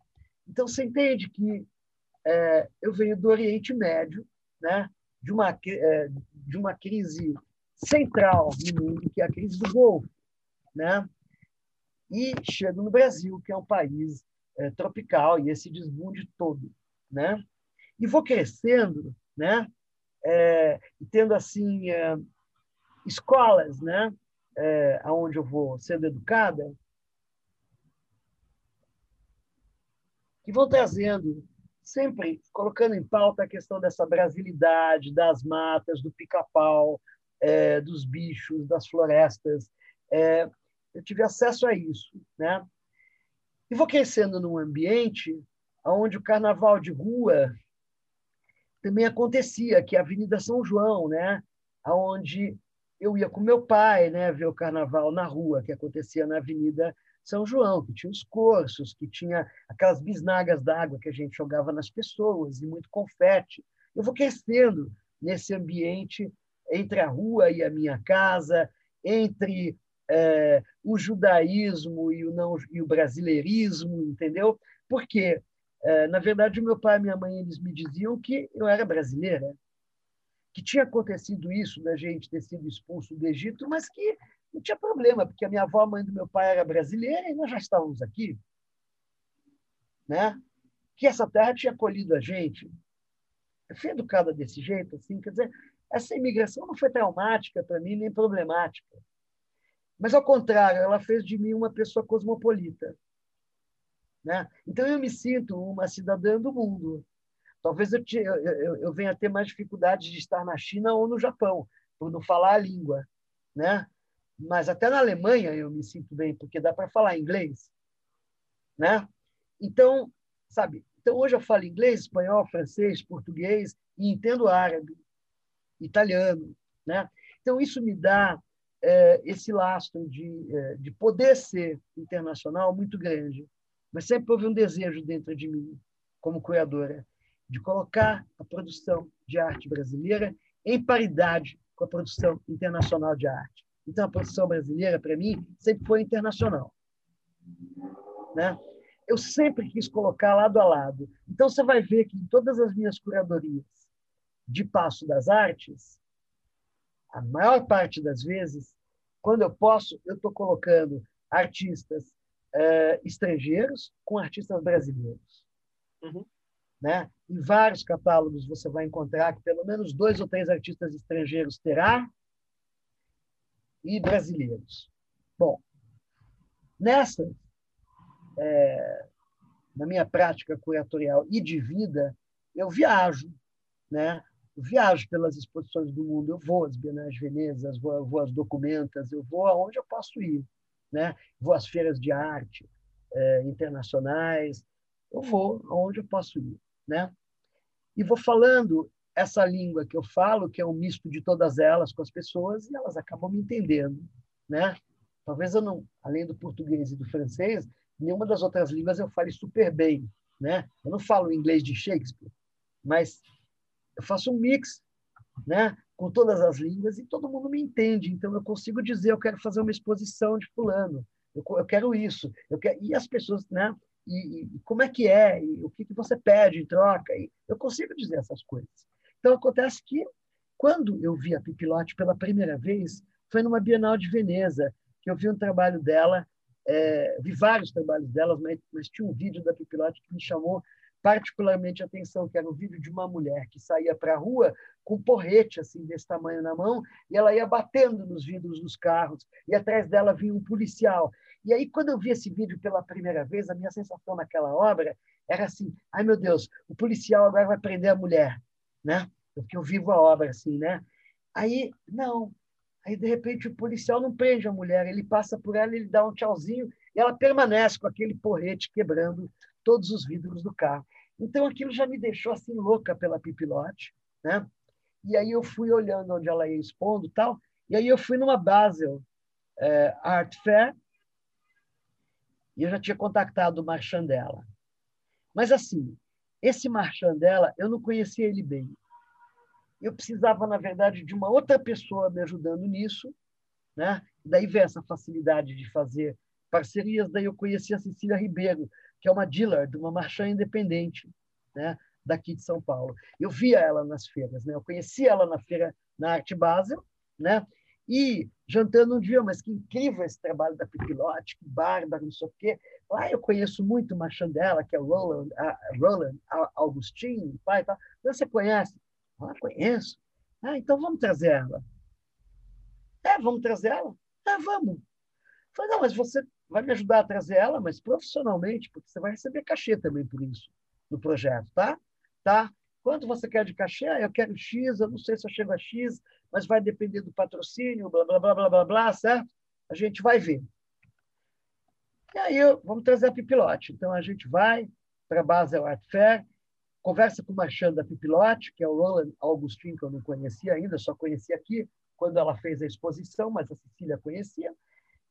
S2: Então, você entende que é, eu venho do Oriente Médio, né? de, uma, é, de uma crise central no mundo, que é a crise do Golfo. Né? E chego no Brasil, que é um país é, tropical e esse desbunde todo, né? E vou crescendo, né? É, tendo assim é, escolas, né? É, aonde eu vou sendo educada, que vão trazendo sempre colocando em pauta a questão dessa brasilidade das matas, do pica-pau, é, dos bichos, das florestas. É, eu tive acesso a isso, né? E vou crescendo num ambiente onde o carnaval de rua também acontecia, que é a Avenida São João, né? onde eu ia com meu pai né, ver o carnaval na rua, que acontecia na Avenida São João, que tinha os cursos, que tinha aquelas bisnagas d'água que a gente jogava nas pessoas, e muito confete. Eu vou crescendo nesse ambiente entre a rua e a minha casa, entre é, o judaísmo e o, não, e o brasileirismo, entendeu? Porque, é, na verdade, meu pai e minha mãe eles me diziam que eu era brasileira, que tinha acontecido isso da gente ter sido expulso do Egito, mas que não tinha problema, porque a minha avó, a mãe do meu pai, era brasileira e nós já estávamos aqui. Né? Que essa terra tinha acolhido a gente. Eu fui educada desse jeito, assim, quer dizer, essa imigração não foi traumática para mim, nem problemática. Mas, ao contrário, ela fez de mim uma pessoa cosmopolita. Né? Então, eu me sinto uma cidadã do mundo. Talvez eu, te, eu, eu, venha a ter mais dificuldade de estar na China ou no Japão, por não falar a língua. Né? Mas até na Alemanha eu me sinto bem, porque dá para falar inglês. Né? Então, sabe? Então, hoje eu falo inglês, espanhol, francês, português e entendo árabe, italiano. Né? Então, isso me dá esse lastro de, é, de poder ser internacional muito grande. Mas sempre houve um desejo dentro de mim, como curadora, de colocar a produção de arte brasileira em paridade com a produção internacional de arte. Então, a produção brasileira, para mim, sempre foi internacional. Né? Eu sempre quis colocar lado a lado. Então, você vai ver que em todas as minhas curadorias de Passo das Artes, a maior parte das vezes, quando eu posso, eu estou colocando artistas uh, estrangeiros com artistas brasileiros. Uhum. Né? Em vários catálogos você vai encontrar que pelo menos dois ou três artistas estrangeiros terá e brasileiros. Bom, nessa é, na minha prática curatorial e de vida, eu viajo, né? Viajo pelas exposições do mundo, eu vou às Bienais de Veneza, vou, vou às documentas, eu vou aonde eu posso ir, né? Vou às feiras de arte é, internacionais, eu vou aonde eu posso ir, né? E vou falando essa língua que eu falo, que é um misto de todas elas com as pessoas, e elas acabam me entendendo, né? Talvez eu não, além do português e do francês, nenhuma das outras línguas eu fale super bem, né? Eu não falo inglês de Shakespeare, mas eu faço um mix, né? Com todas as línguas e todo mundo me entende. Então eu consigo dizer, eu quero fazer uma exposição de fulano, eu, eu quero isso, eu quero e as pessoas, né? E, e como é que é? E o que, que você pede em troca? E eu consigo dizer essas coisas. Então acontece que quando eu vi a Pipilote pela primeira vez, foi numa Bienal de Veneza, que eu vi um trabalho dela é, vi vários trabalhos delas, mas, mas, tinha um vídeo da Pipilote que me chamou particularmente atenção, que era um vídeo de uma mulher que saía para a rua com um porrete assim desse tamanho na mão e ela ia batendo nos vidros dos carros e atrás dela vinha um policial. E aí quando eu vi esse vídeo pela primeira vez, a minha sensação naquela obra era assim: ai meu Deus, o policial agora vai prender a mulher, né? Porque eu vivo a obra assim, né? Aí não, Aí, de repente, o policial não prende a mulher, ele passa por ela, ele dá um tchauzinho e ela permanece com aquele porrete quebrando todos os vidros do carro. Então, aquilo já me deixou assim louca pela pipilote, né? E aí eu fui olhando onde ela ia expondo tal, e aí eu fui numa Basel é, Art Fair e eu já tinha contactado o marchand dela. Mas, assim, esse marchand dela, eu não conhecia ele bem eu precisava, na verdade, de uma outra pessoa me ajudando nisso, né? Daí veio essa facilidade de fazer parcerias. Daí eu conheci a Cecília Ribeiro, que é uma dealer de uma marchand independente, né? Daqui de São Paulo. Eu via ela nas feiras, né? Eu conheci ela na feira na Arte Basel, né? E jantando um dia, mas que incrível esse trabalho da Pipilote, que bárbaro, não sei o quê. Lá eu conheço muito o marchand dela, que é o Roland, Roland Augustin, pai, tá? Você conhece? Ah, conheço. Ah, então vamos trazer ela. É, vamos trazer ela? É, vamos. Falei, não, mas você vai me ajudar a trazer ela, mas profissionalmente, porque você vai receber cachê também por isso no projeto, tá? Tá? Quanto você quer de cachê? Ah, eu quero X, eu não sei se eu chego a X, mas vai depender do patrocínio, blá, blá, blá, blá, blá, blá, certo? A gente vai ver. E aí, vamos trazer a Pipilote. Então, a gente vai para a Basel Art Fair, Conversa com o Marchand da Pipilote, que é o Roland Augustin, que eu não conhecia ainda, só conheci aqui quando ela fez a exposição, mas a Cecília conhecia.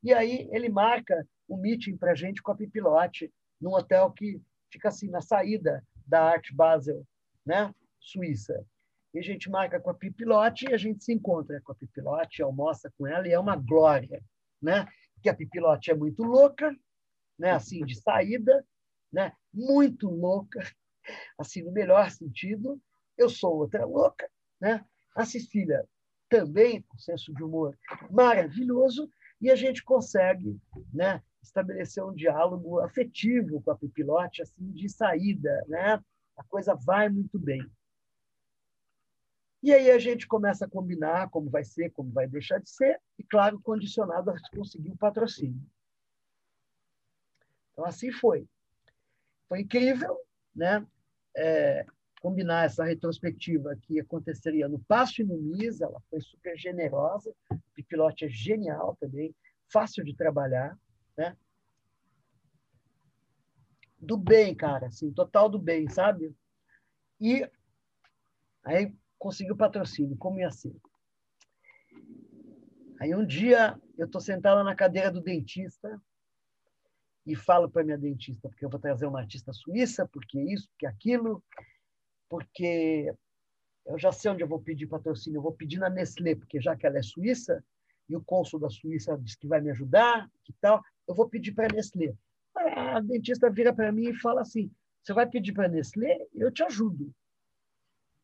S2: E aí ele marca um meeting para a gente com a Pipilote, num hotel que fica assim na saída da Art Basel, né? Suíça. E a gente marca com a Pipilote e a gente se encontra com a Pipilote, almoça com ela e é uma glória, né? Que a Pipilote é muito louca, né? Assim de saída, né? Muito louca, assim, no melhor sentido. Eu sou outra louca, né? A Cecília também, com senso de humor maravilhoso, e a gente consegue, né, estabelecer um diálogo afetivo com a Pipilote, assim, de saída, né? A coisa vai muito bem. E aí a gente começa a combinar como vai ser, como vai deixar de ser, e, claro, condicionado a conseguir o patrocínio. Então, assim foi. Foi incrível, né? é, combinar essa retrospectiva que aconteceria no Passo e no MIS, ela foi super generosa, o Pipilote é genial também, fácil de trabalhar, né? Do bem, cara, assim, total do bem, sabe? E aí conseguiu patrocínio, como ia ser? Aí um dia eu estou sentada na cadeira do dentista, e falo para minha dentista, porque eu vou trazer uma artista suíça, porque isso, porque aquilo, porque eu já sei onde eu vou pedir patrocínio, eu vou pedir na Nestlé, porque já que ela é suíça, e o cônsul da Suíça disse que vai me ajudar, que tal, eu vou pedir para a Nestlé. A dentista vira para mim e fala assim, você vai pedir para a Nestlé? Eu te ajudo.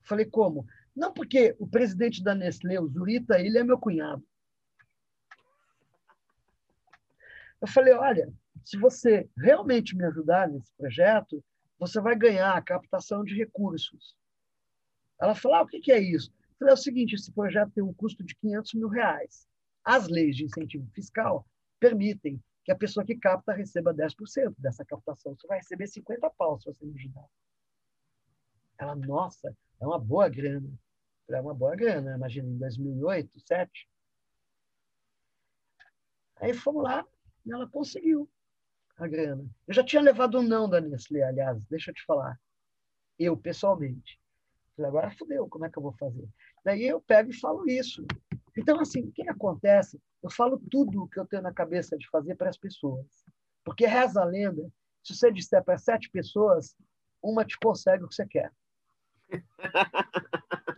S2: Falei, como? Não, porque o presidente da Nestlé, o Zurita, ele é meu cunhado. Eu falei, olha, se você realmente me ajudar nesse projeto, você vai ganhar a captação de recursos. Ela falou, ah, o que é isso? Eu falei, é o seguinte, esse projeto tem um custo de 500 mil reais. As leis de incentivo fiscal permitem que a pessoa que capta receba 10% dessa captação. Você vai receber 50 pau se você me ajudar. Ela, nossa, é uma boa grana. É uma boa grana, imagina, em 2008, 2007. Aí fomos lá e ela conseguiu a grana. Eu já tinha levado um não da Nestlé, aliás, deixa eu te falar. Eu, pessoalmente. Falei, agora fudeu, como é que eu vou fazer? Daí eu pego e falo isso. Então, assim, o que acontece? Eu falo tudo o que eu tenho na cabeça de fazer para as pessoas. Porque reza a lenda, se você disser para sete pessoas, uma te consegue o que você quer.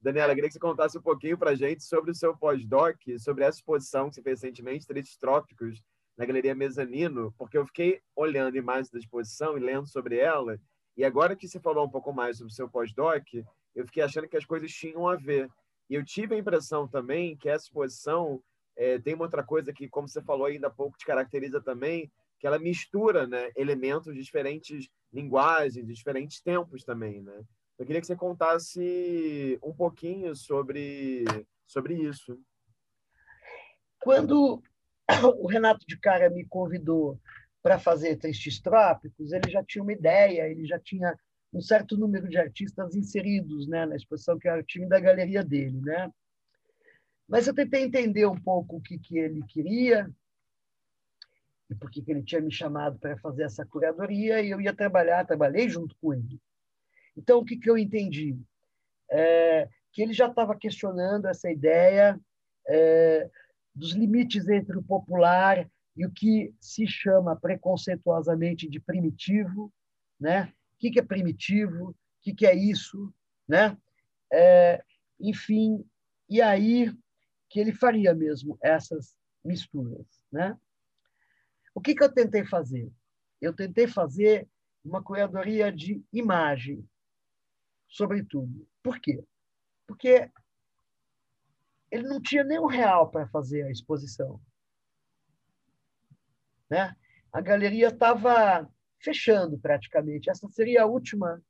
S1: Daniela, queria que você contasse um pouquinho para a gente sobre o seu pós-doc, sobre essa exposição que você fez recentemente, Tristes Trópicos, na Galeria Mezanino, porque eu fiquei olhando imagens da exposição e lendo sobre ela, e agora que você falou um pouco mais sobre o seu pós-doc, eu fiquei achando que as coisas tinham a ver. E eu tive a impressão também que essa exposição é, tem uma outra coisa que, como você falou ainda há pouco, te caracteriza também, que ela mistura né, elementos de diferentes linguagens, de diferentes tempos também, né? Eu queria que você contasse um pouquinho sobre, sobre isso.
S2: Quando o Renato de Cara me convidou para fazer textos trópicos, ele já tinha uma ideia, ele já tinha um certo número de artistas inseridos né, na exposição, que era o time da galeria dele. Né? Mas eu tentei entender um pouco o que, que ele queria e por que, que ele tinha me chamado para fazer essa curadoria, e eu ia trabalhar, trabalhei junto com ele. Então, o que, que eu entendi? É, que ele já estava questionando essa ideia é, dos limites entre o popular e o que se chama preconceituosamente de primitivo, né? O que, é primitivo? O que, que é isso, né? É, enfim, e aí que ele faria mesmo essas misturas, né? O que, que eu tentei fazer? Eu tentei fazer uma curadoria de imagem, sobretudo. Por quê? Porque ele não tinha nem um real para fazer a exposição. Né? A galeria estava fechando praticamente. Essa seria a última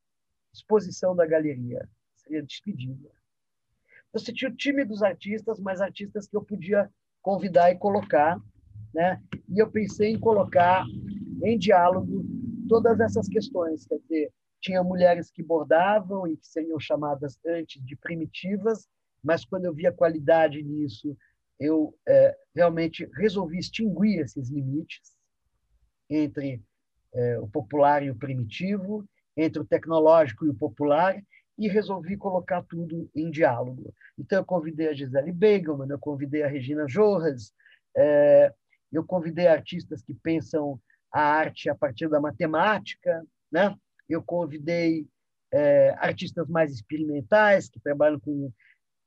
S2: exposição da galeria, seria despedida. Você tinha o time dos artistas, mas artistas que eu podia convidar e colocar, né? E eu pensei em colocar em diálogo todas essas questões, quer dizer, tinha mulheres que bordavam e que seriam chamadas antes de primitivas, mas quando eu vi a qualidade nisso, eu é, realmente resolvi extinguir esses limites entre é, o popular e o primitivo, entre o tecnológico e o popular, e resolvi colocar tudo em diálogo. Então, eu convidei a Gisele Begelman, eu convidei a Regina Jorras, é, eu convidei artistas que pensam a arte a partir da matemática, né? eu convidei é, artistas mais experimentais, que trabalham com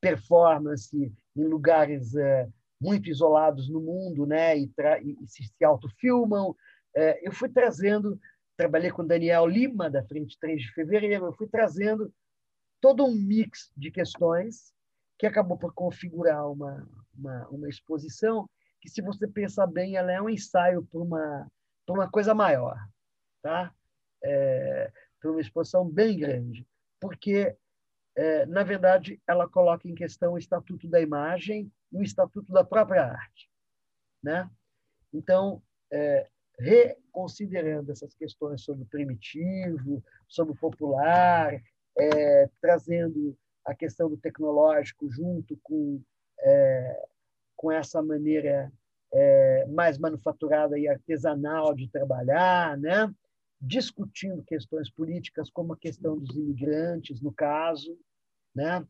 S2: performance em lugares é, muito isolados no mundo, né? e, e se, se autofilmam. É, eu fui trazendo, trabalhei com Daniel Lima, da Frente 3 de Fevereiro, eu fui trazendo todo um mix de questões que acabou por configurar uma, uma, uma exposição que, se você pensar bem, ela é um ensaio para uma, para uma coisa maior. Tá? é, para uma exposição bem grande, porque, é, na verdade, ela coloca em questão o Estatuto da Imagem e o Estatuto da própria arte. Né? Então, é, reconsiderando essas questões sobre o primitivo, sobre o popular, é, trazendo a questão do tecnológico junto com, é, com essa maneira é, mais manufaturada e artesanal de trabalhar, né? Discutindo questões políticas, como a questão dos imigrantes, no caso, né?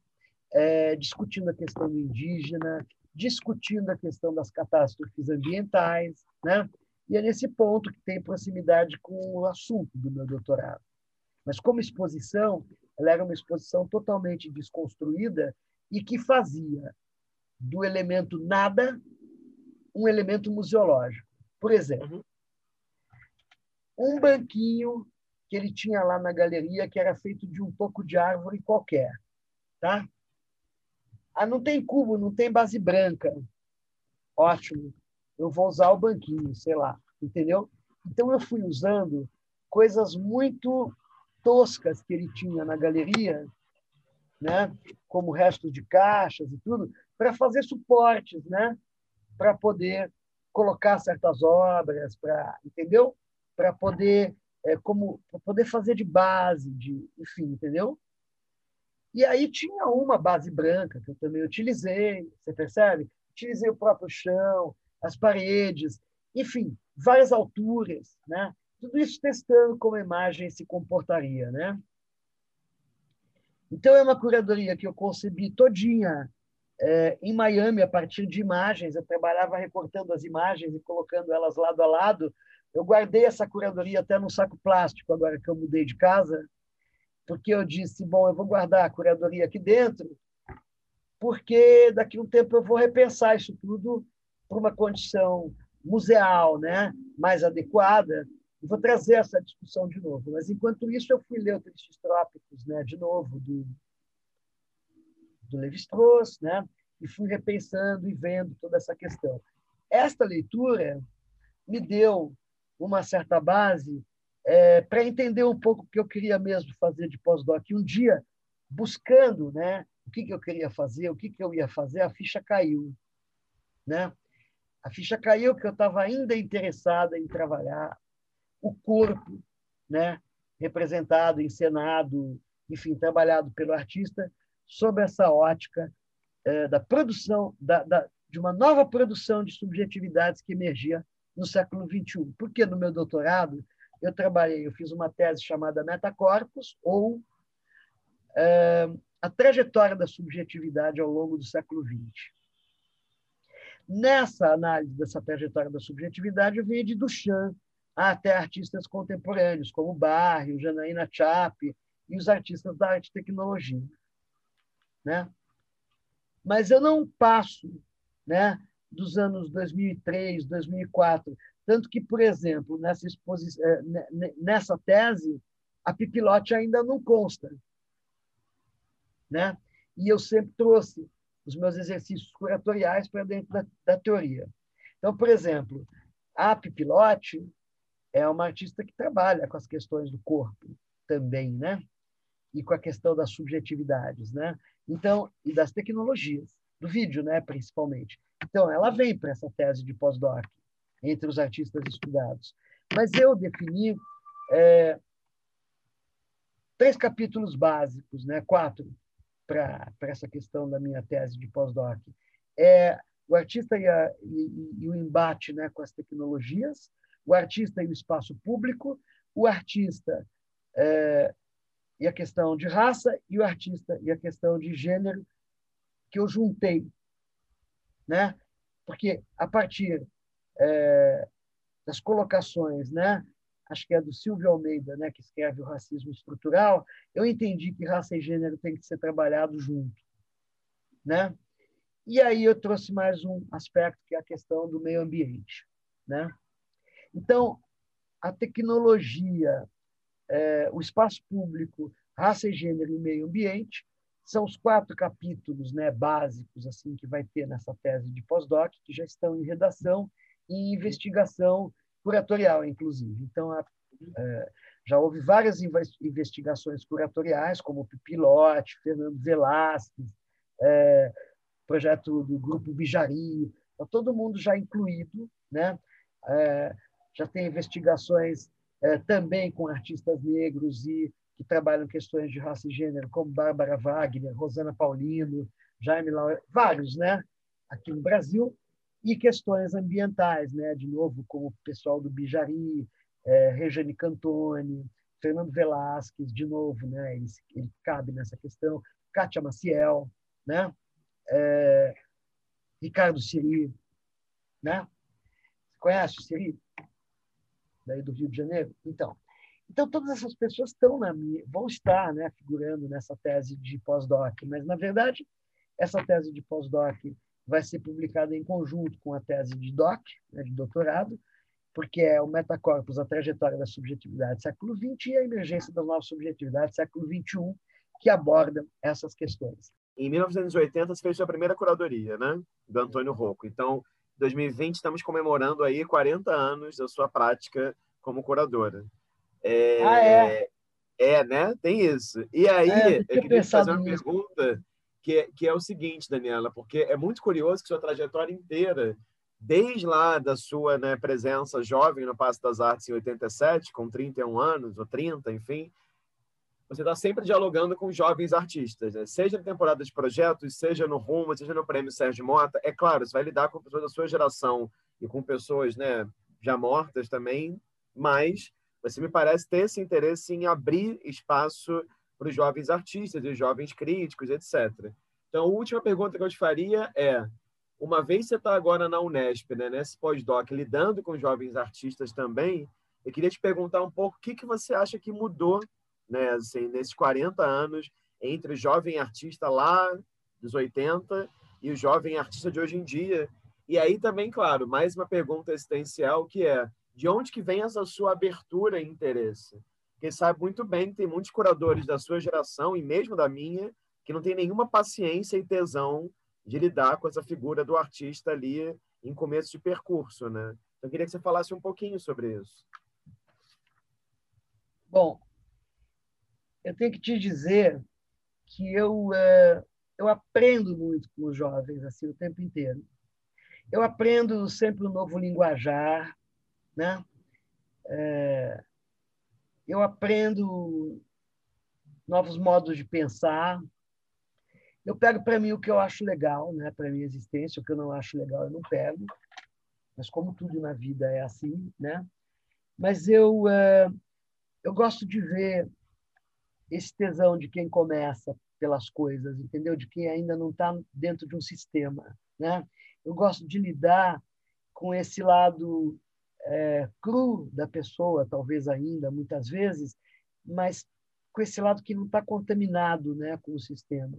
S2: É, discutindo a questão do indígena, discutindo a questão das catástrofes ambientais, né? E é nesse ponto que tem proximidade com o assunto do meu doutorado. Mas como exposição, ela era uma exposição totalmente desconstruída e que fazia do elemento nada um elemento museológico. Por exemplo, uhum um banquinho que ele tinha lá na galeria, que era feito de um pouco de árvore qualquer. Tá? Ah, não tem cubo, não tem base branca. Ótimo. Eu vou usar o banquinho, sei lá. Entendeu? Então, eu fui usando coisas muito toscas que ele tinha na galeria, né? como restos de caixas e tudo, para fazer suportes, né? para poder colocar certas obras, para entendeu? Para poder é, como poder fazer de base, de enfim, entendeu? E aí tinha uma base branca que eu também utilizei, você percebe? Utilizei o próprio chão, as paredes, enfim, várias alturas, né? Tudo isso testando como a imagem se comportaria, né? Então é uma curadoria que eu concebi todinha é, em Miami a partir de imagens. Eu trabalhava recortando as imagens e colocando elas lado a lado. Eu guardei essa curadoria até no saco plástico agora que eu mudei de casa, porque eu disse, bom, eu vou guardar a curadoria aqui dentro, porque daqui a um tempo eu vou repensar isso tudo para uma condição museal, né, mais adequada, e vou trazer essa discussão de novo. Mas enquanto isso eu fui ler o Tristes Trópicos, né, de novo do do Levi-Strauss, né, e fui repensando e vendo toda essa questão. Esta leitura me deu uma certa base é, para entender um pouco o que eu queria mesmo fazer de pós-doc. Um dia, buscando né, o que, que eu queria fazer, o que, que eu ia fazer, a ficha caiu. Né? A ficha caiu porque eu estava ainda interessada em trabalhar o corpo, né, representado, encenado, enfim, trabalhado pelo artista, sob essa ótica é, da produção, da, da, de uma nova produção de subjetividades que emergia no século XXI. Porque no meu doutorado eu trabalhei, eu fiz uma tese chamada Metacorpus, ou é, a trajetória da subjetividade ao longo do século XX. Nessa análise dessa trajetória da subjetividade, eu venho de Duchamp até artistas contemporâneos, como Barry, Janaína Chape e os artistas da arte e tecnologia. Né? Mas eu não passo né, dos anos 2003, 2004. Tanto que, por exemplo, nessa, eh, nessa tese, a pipilote ainda não consta. Né? E eu sempre trouxe os meus exercícios curatoriais para dentro da, da teoria. Então, por exemplo, a pipilote é uma artista que trabalha com as questões do corpo também, né? E com a questão das subjetividades, né? Então, e das tecnologias, do vídeo, né, principalmente. Então, ela vem para essa tese de pós-doc entre os artistas estudados. Mas eu defini é, três capítulos básicos, né, quatro, para essa questão da minha tese de pós-doc. É o artista e, a, e, e, o embate né, com as tecnologias, o artista e o espaço público, o artista é, e a questão de raça e o artista e a questão de gênero que eu juntei, né? Porque a partir é, das colocações, né? Acho que é do Silvio Almeida, né? Que escreve o racismo estrutural. Eu entendi que raça e gênero tem que ser trabalhado junto, né? E aí eu trouxe mais um aspecto que é a questão do meio ambiente, né? Então a tecnologia é, o espaço público, raça e gênero e meio ambiente, são os quatro capítulos né, básicos assim que vai ter nessa tese de pós-doc, que já estão em redação e investigação curatorial, inclusive. Então, a, é, já houve várias investigações curatoriais, como o Pipilote, Fernando Velasquez, é, projeto do Grupo Bijari, tá todo mundo já incluído, né? É, já tem investigações é, também com artistas negros e que trabalham questões de raça e gênero, como Bárbara Wagner, Rosana Paulino, Jaime Laura, vários, né? Aqui no Brasil, e questões ambientais, né? De novo, como o pessoal do Bijari, é, Regiane Cantoni, Fernando Velasquez, de novo, né? Ele, ele cabe nessa questão, Kátia Maciel, né? É, Ricardo Siri, né? Você conhece o Siri? daí do Rio de Janeiro. Então, então todas essas pessoas estão na minha, vão estar, né, figurando nessa tese de pós-doc, mas na verdade essa tese de pós-doc vai ser publicada em conjunto com a tese de doc, né, de doutorado, porque é o Metacorpus, a trajetória da subjetividade século XX e a emergência das novas subjetividades século XXI, que abordam essas questões.
S1: Em 1980 você fez sua primeira curadoria, né, do Antônio Rocco. Então, 2020 estamos comemorando aí 40 anos da sua prática como curadora.
S2: É, ah, é?
S1: É, né? Tem isso. E aí, é, eu, eu queria fazer uma nisso. pergunta que é, que é o seguinte, Daniela, porque é muito curioso que sua trajetória inteira desde lá da sua né, presença jovem no Passo das Artes em 87, com 31 anos, ou 30, enfim, você está sempre dialogando com jovens artistas, né? seja na temporada de projetos, seja no Rumo, seja no Prêmio Sérgio Mota. É claro, você vai lidar com pessoas da sua geração e com pessoas né, já mortas também, mas você me parece ter esse interesse em abrir espaço para os jovens artistas e jovens críticos, etc. Então, a última pergunta que eu te faria é: uma vez você está agora na Unesp, né, nesse pós-doc, lidando com jovens artistas também, eu queria te perguntar um pouco o que, que você acha que mudou né, assim, nesses 40 anos, entre o jovem artista lá dos 80 e o jovem artista de hoje em dia. E aí também, claro, mais uma pergunta existencial que é de onde que vem essa sua abertura e interesse? Porque sabe muito bem que tem muitos curadores da sua geração e mesmo da minha que não tem nenhuma paciência e tesão de lidar com essa figura do artista ali em começo de percurso, né? Então, eu queria que você falasse um pouquinho sobre isso.
S2: Bom, eu tenho que te dizer que eu, é, eu aprendo muito com os jovens assim o tempo inteiro. Eu aprendo sempre um novo linguajar, né? É, eu aprendo novos modos de pensar. Eu pego para mim o que eu acho legal, né? Para minha existência, o que eu não acho legal eu não pego. Mas como tudo na vida é assim, né? Mas eu é, eu gosto de ver esse tesão de quem começa pelas coisas, entendeu? De quem ainda não está dentro de um sistema, né? Eu gosto de lidar com esse lado é, cru da pessoa, talvez ainda, muitas vezes, mas com esse lado que não está contaminado, né, com o sistema.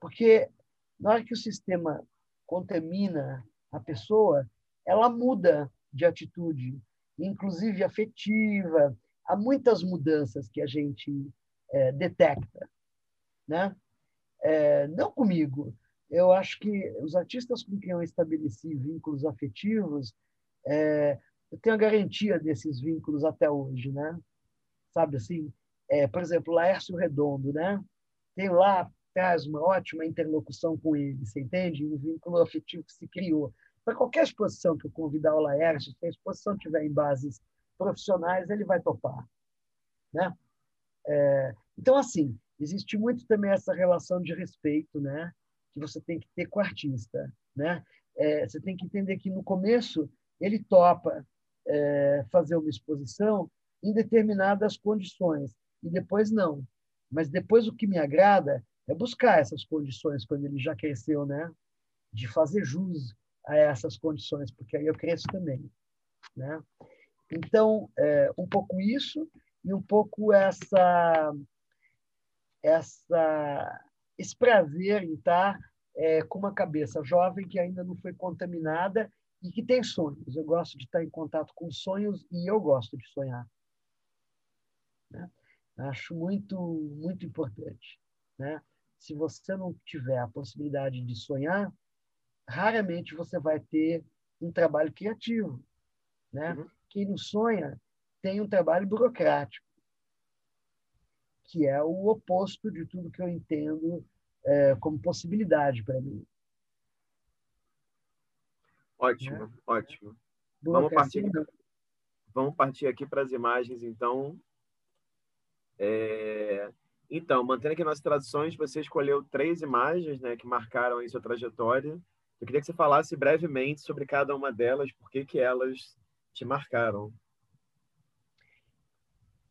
S2: Porque na hora que o sistema contamina a pessoa, ela muda de atitude, inclusive afetiva, há muitas mudanças que a gente é, detecta, né? É, não comigo. Eu acho que os artistas com quem eu estabeleci vínculos afetivos, é, eu tenho a garantia desses vínculos até hoje, né? Sabe assim? É, por exemplo, Laércio Redondo, né? Tenho lá traz uma ótima interlocução com ele, você entende? Um vínculo afetivo que se criou. Para qualquer exposição que eu convidar o Laércio, se a exposição tiver em bases profissionais, ele vai topar. Né? É, então, assim, existe muito também essa relação de respeito né? que você tem que ter com o artista. Né? É, você tem que entender que, no começo, ele topa é, fazer uma exposição em determinadas condições, e depois não. Mas depois o que me agrada é buscar essas condições quando ele já cresceu, né? De fazer jus a essas condições, porque aí eu cresço também, né? Então, é, um pouco isso e um pouco essa, essa esse prazer em estar é, com uma cabeça jovem que ainda não foi contaminada e que tem sonhos. Eu gosto de estar em contato com sonhos e eu gosto de sonhar. Né? Acho muito, muito importante. Né? Se você não tiver a possibilidade de sonhar, raramente você vai ter um trabalho criativo. Né? Uhum. Quem não sonha tem um trabalho burocrático, que é o oposto de tudo que eu entendo é, como possibilidade para mim.
S1: Ótimo, né? ótimo. Vamos partir, vamos partir aqui para as imagens, então. É... Então, mantendo aqui nossas traduções, você escolheu três imagens né, que marcaram aí sua trajetória. Eu queria que você falasse brevemente sobre cada uma delas, por que, que elas te marcaram?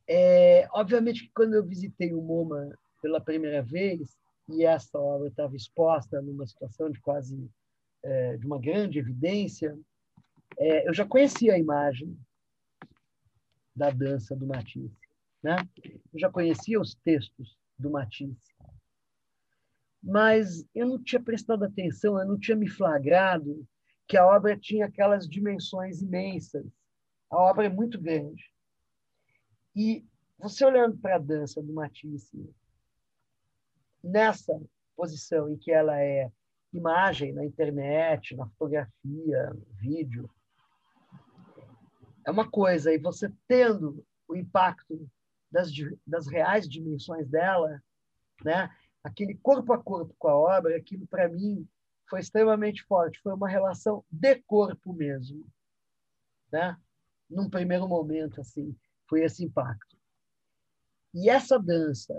S2: É, obviamente que quando eu visitei o MoMA pela primeira vez e essa obra estava exposta numa situação de quase é, de uma grande evidência, é, eu já conhecia a imagem da dança do Matisse, né? Eu já conhecia os textos do Matisse, mas eu não tinha prestado atenção, eu não tinha me flagrado que a obra tinha aquelas dimensões imensas. A obra é muito grande. E você olhando para a dança do Matisse, nessa posição em que ela é imagem na internet, na fotografia, no vídeo, é uma coisa. E você tendo o impacto das, das reais dimensões dela, né? aquele corpo a corpo com a obra, aquilo para mim foi extremamente forte. Foi uma relação de corpo mesmo, né? Num primeiro momento, assim, foi esse impacto. E essa dança,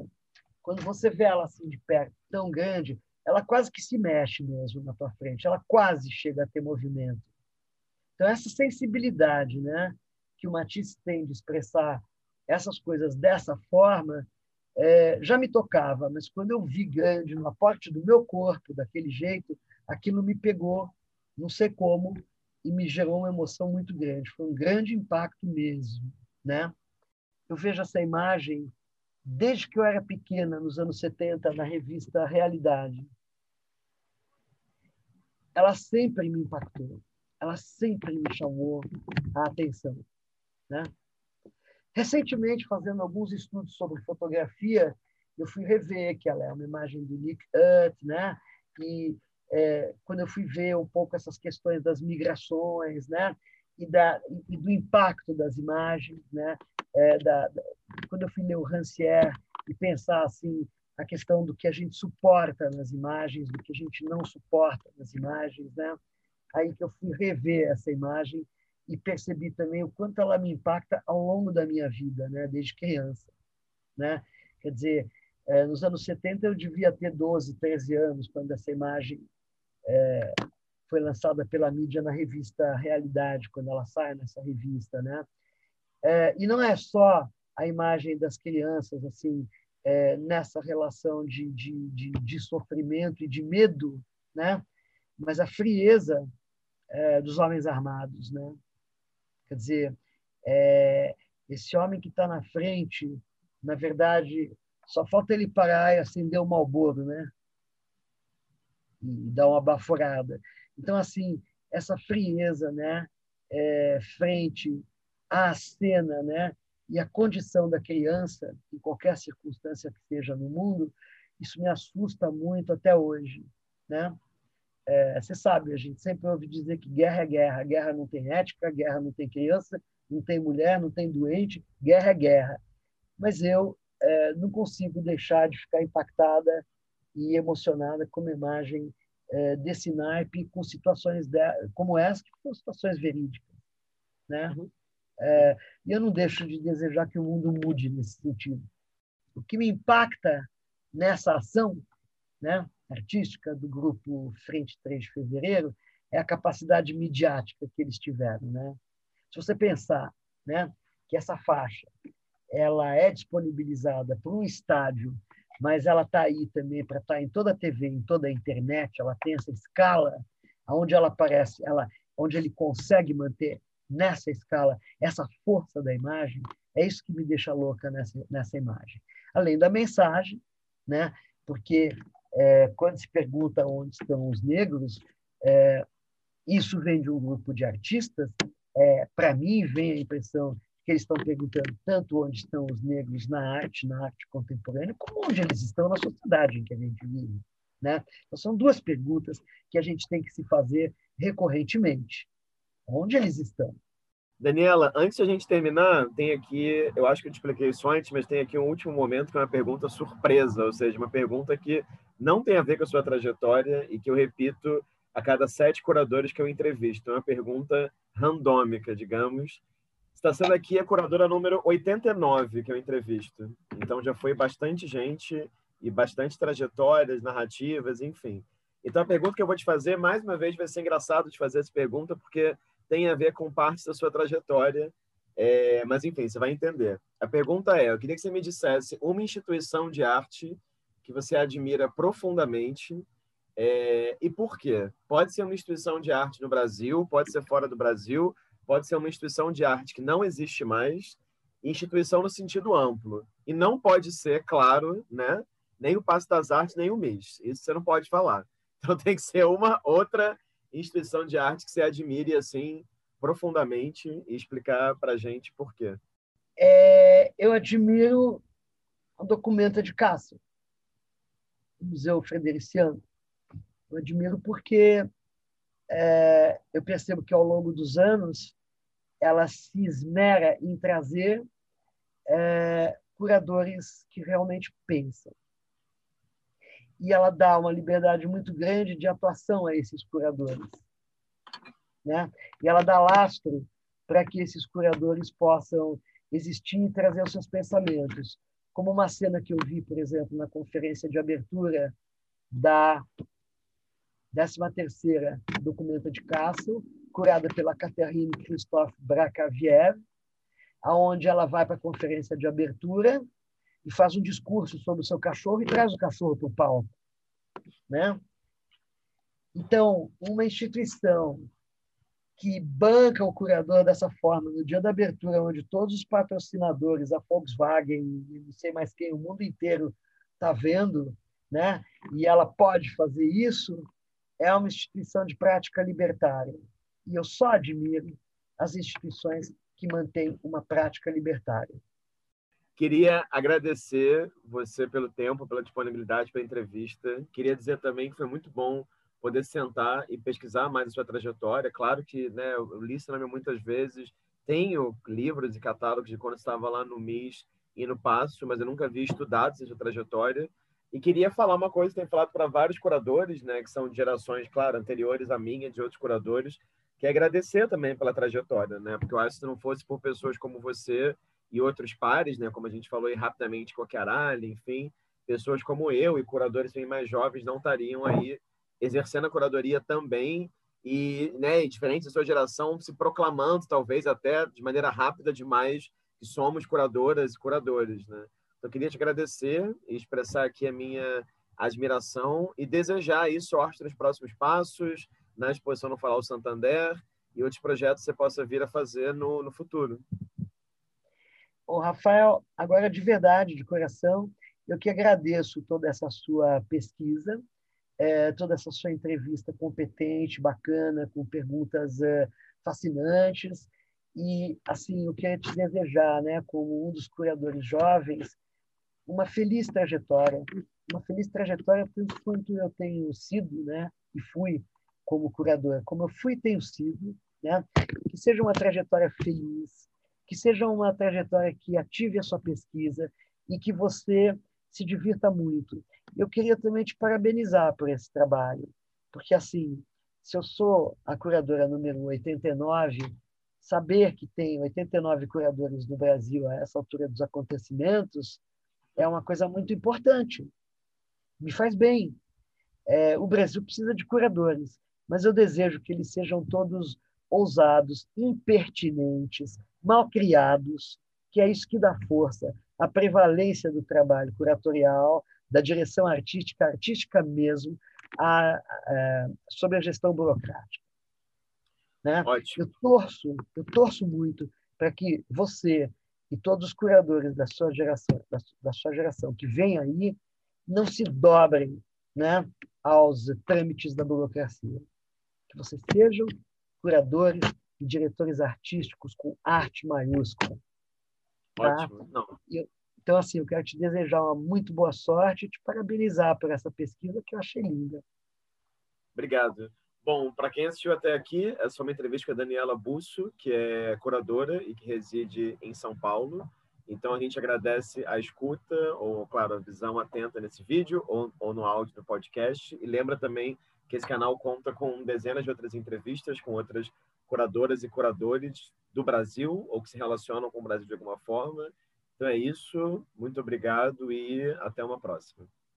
S2: quando você vê ela assim de perto, tão grande, ela quase que se mexe mesmo na tua frente, ela quase chega a ter movimento. Então essa sensibilidade, né, que o Matisse tem de expressar essas coisas dessa forma, é, já me tocava, mas quando eu vi grande no aporte do meu corpo daquele jeito, aquilo me pegou, não sei como, e me gerou uma emoção muito grande. Foi um grande impacto mesmo, né? Eu vejo essa imagem desde que eu era pequena, nos anos 70, na revista Realidade. Ela sempre me impactou, ela sempre me chamou a atenção, né? Recentemente, fazendo alguns estudos sobre fotografia, eu fui rever que ela é uma imagem do Nick Ut, né? E é, quando eu fui ver um pouco essas questões das migrações, né? E, da, e do impacto das imagens, né? É, da, da, quando eu fui ler o Rancière e pensar assim a questão do que a gente suporta nas imagens, do que a gente não suporta nas imagens, né? Aí que eu fui rever essa imagem e percebi também o quanto ela me impacta ao longo da minha vida, né? Desde criança, né? Quer dizer, é, nos anos 70 eu devia ter 12, 13 anos quando essa imagem é, foi lançada pela mídia na revista Realidade, quando ela sai nessa revista, né? É, e não é só a imagem das crianças assim é, nessa relação de, de, de, de, sofrimento e de medo, né? Mas a frieza é, dos homens armados, né? Quer dizer, é, esse homem que está na frente, na verdade, só falta ele parar e acender o malboro, né? e dar uma baforada. Então, assim, essa frieza, né, é, frente à cena, né, e a condição da criança, em qualquer circunstância que seja no mundo, isso me assusta muito até hoje, né? É, você sabe, a gente sempre ouve dizer que guerra é guerra, guerra não tem ética, guerra não tem criança, não tem mulher, não tem doente, guerra é guerra. Mas eu é, não consigo deixar de ficar impactada e emocionada com uma imagem é, desse naipe com situações de, como essa, que são situações verídicas. Né? Uhum. É, e eu não deixo de desejar que o mundo mude nesse sentido. O que me impacta nessa ação né, artística do grupo Frente 3 de Fevereiro é a capacidade midiática que eles tiveram. Né? Se você pensar né, que essa faixa ela é disponibilizada para um estádio mas ela está aí também para estar tá em toda a TV, em toda a internet. Ela tem essa escala, onde ela aparece, ela, onde ele consegue manter nessa escala essa força da imagem. É isso que me deixa louca nessa, nessa imagem. Além da mensagem, né? porque é, quando se pergunta onde estão os negros, é, isso vem de um grupo de artistas. É, Para mim, vem a impressão que eles estão perguntando tanto onde estão os negros na arte, na arte contemporânea, como onde eles estão na sociedade em que a gente vive. Né? Então, são duas perguntas que a gente tem que se fazer recorrentemente. Onde eles estão?
S1: Daniela, antes de a gente terminar, tem aqui, eu acho que eu te expliquei isso antes, mas tem aqui um último momento que é uma pergunta surpresa, ou seja, uma pergunta que não tem a ver com a sua trajetória e que eu repito a cada sete curadores que eu entrevisto. É uma pergunta randômica, digamos, está sendo aqui a curadora número 89 que eu entrevisto. Então já foi bastante gente e bastante trajetórias, narrativas, enfim. Então a pergunta que eu vou te fazer, mais uma vez, vai ser engraçado de fazer essa pergunta, porque tem a ver com parte da sua trajetória. É, mas enfim, você vai entender. A pergunta é: eu queria que você me dissesse uma instituição de arte que você admira profundamente é, e por quê? Pode ser uma instituição de arte no Brasil, pode ser fora do Brasil, pode ser uma instituição de arte que não existe mais, instituição no sentido amplo. E não pode ser, claro, né, nem o Passo das Artes, nem o MIS. Isso você não pode falar. Então tem que ser uma outra instituição de arte que você admire assim profundamente e explicar para a gente por quê.
S2: É, eu admiro a documenta de Cássio, o Museu Fredericiano. Eu admiro porque é, eu percebo que ao longo dos anos ela se esmera em trazer é, curadores que realmente pensam. E ela dá uma liberdade muito grande de atuação a esses curadores. Né? E ela dá lastro para que esses curadores possam existir e trazer os seus pensamentos. Como uma cena que eu vi, por exemplo, na conferência de abertura da 13ª Documenta de Kassel, curada pela Catherine Christophe Bracaviev, aonde ela vai para a conferência de abertura e faz um discurso sobre o seu cachorro e traz o cachorro para o palco. Né? Então, uma instituição que banca o curador dessa forma, no dia da abertura, onde todos os patrocinadores, a Volkswagen, não sei mais quem, o mundo inteiro está vendo, né? e ela pode fazer isso, é uma instituição de prática libertária. E eu só admiro as instituições que mantêm uma prática libertária.
S1: Queria agradecer você pelo tempo, pela disponibilidade, pela entrevista. Queria dizer também que foi muito bom poder sentar e pesquisar mais a sua trajetória. Claro que né, eu li seu nome muitas vezes, tenho livros e catálogos de quando estava lá no MIS e no Passo, mas eu nunca vi estudado essa trajetória. E queria falar uma coisa, tenho falado para vários curadores, né, que são de gerações, claro, anteriores à minha, de outros curadores, que é agradecer também pela trajetória, né? Porque eu acho que se não fosse por pessoas como você e outros pares, né, como a gente falou aí rapidamente, Coqueralho, enfim, pessoas como eu e curadores bem mais jovens não estariam aí exercendo a curadoria também e, né, diferente da sua geração, se proclamando, talvez até de maneira rápida demais, que somos curadoras e curadores, né? Então, eu queria te agradecer e expressar aqui a minha admiração e desejar aí sorte nos próximos passos, na exposição no Falar o Santander e outros projetos que você possa vir a fazer no, no futuro.
S2: Ô, Rafael, agora de verdade, de coração, eu que agradeço toda essa sua pesquisa, é, toda essa sua entrevista competente, bacana, com perguntas é, fascinantes. E, assim, eu te desejar, né, como um dos curadores jovens, uma feliz trajetória, uma feliz trajetória tanto quanto eu tenho sido, né, e fui como curador, como eu fui e tenho sido, né, que seja uma trajetória feliz, que seja uma trajetória que ative a sua pesquisa e que você se divirta muito. Eu queria também te parabenizar por esse trabalho, porque assim, se eu sou a curadora número 89, saber que tem 89 curadores no Brasil a essa altura dos acontecimentos é uma coisa muito importante. Me faz bem. É, o Brasil precisa de curadores, mas eu desejo que eles sejam todos ousados, impertinentes, mal criados, que é isso que dá força, a prevalência do trabalho curatorial, da direção artística, artística mesmo, a, a, sobre a gestão burocrática. Né? Eu torço, eu torço muito para que você e todos os curadores da sua geração, da, da sua geração que vem aí, não se dobrem, né, aos trâmites da burocracia. Que vocês sejam curadores e diretores artísticos com arte maiúscula.
S1: Tá? Ótimo. Não.
S2: Então, assim, eu quero te desejar uma muito boa sorte e te parabenizar por essa pesquisa que eu achei linda.
S1: Obrigado. Bom, para quem assistiu até aqui, essa foi uma entrevista com a Daniela Busso, que é curadora e que reside em São Paulo. Então, a gente agradece a escuta, ou, claro, a visão atenta nesse vídeo, ou, ou no áudio do podcast. E lembra também que esse canal conta com dezenas de outras entrevistas com outras curadoras e curadores do Brasil, ou que se relacionam com o Brasil de alguma forma. Então é isso. Muito obrigado e até uma próxima.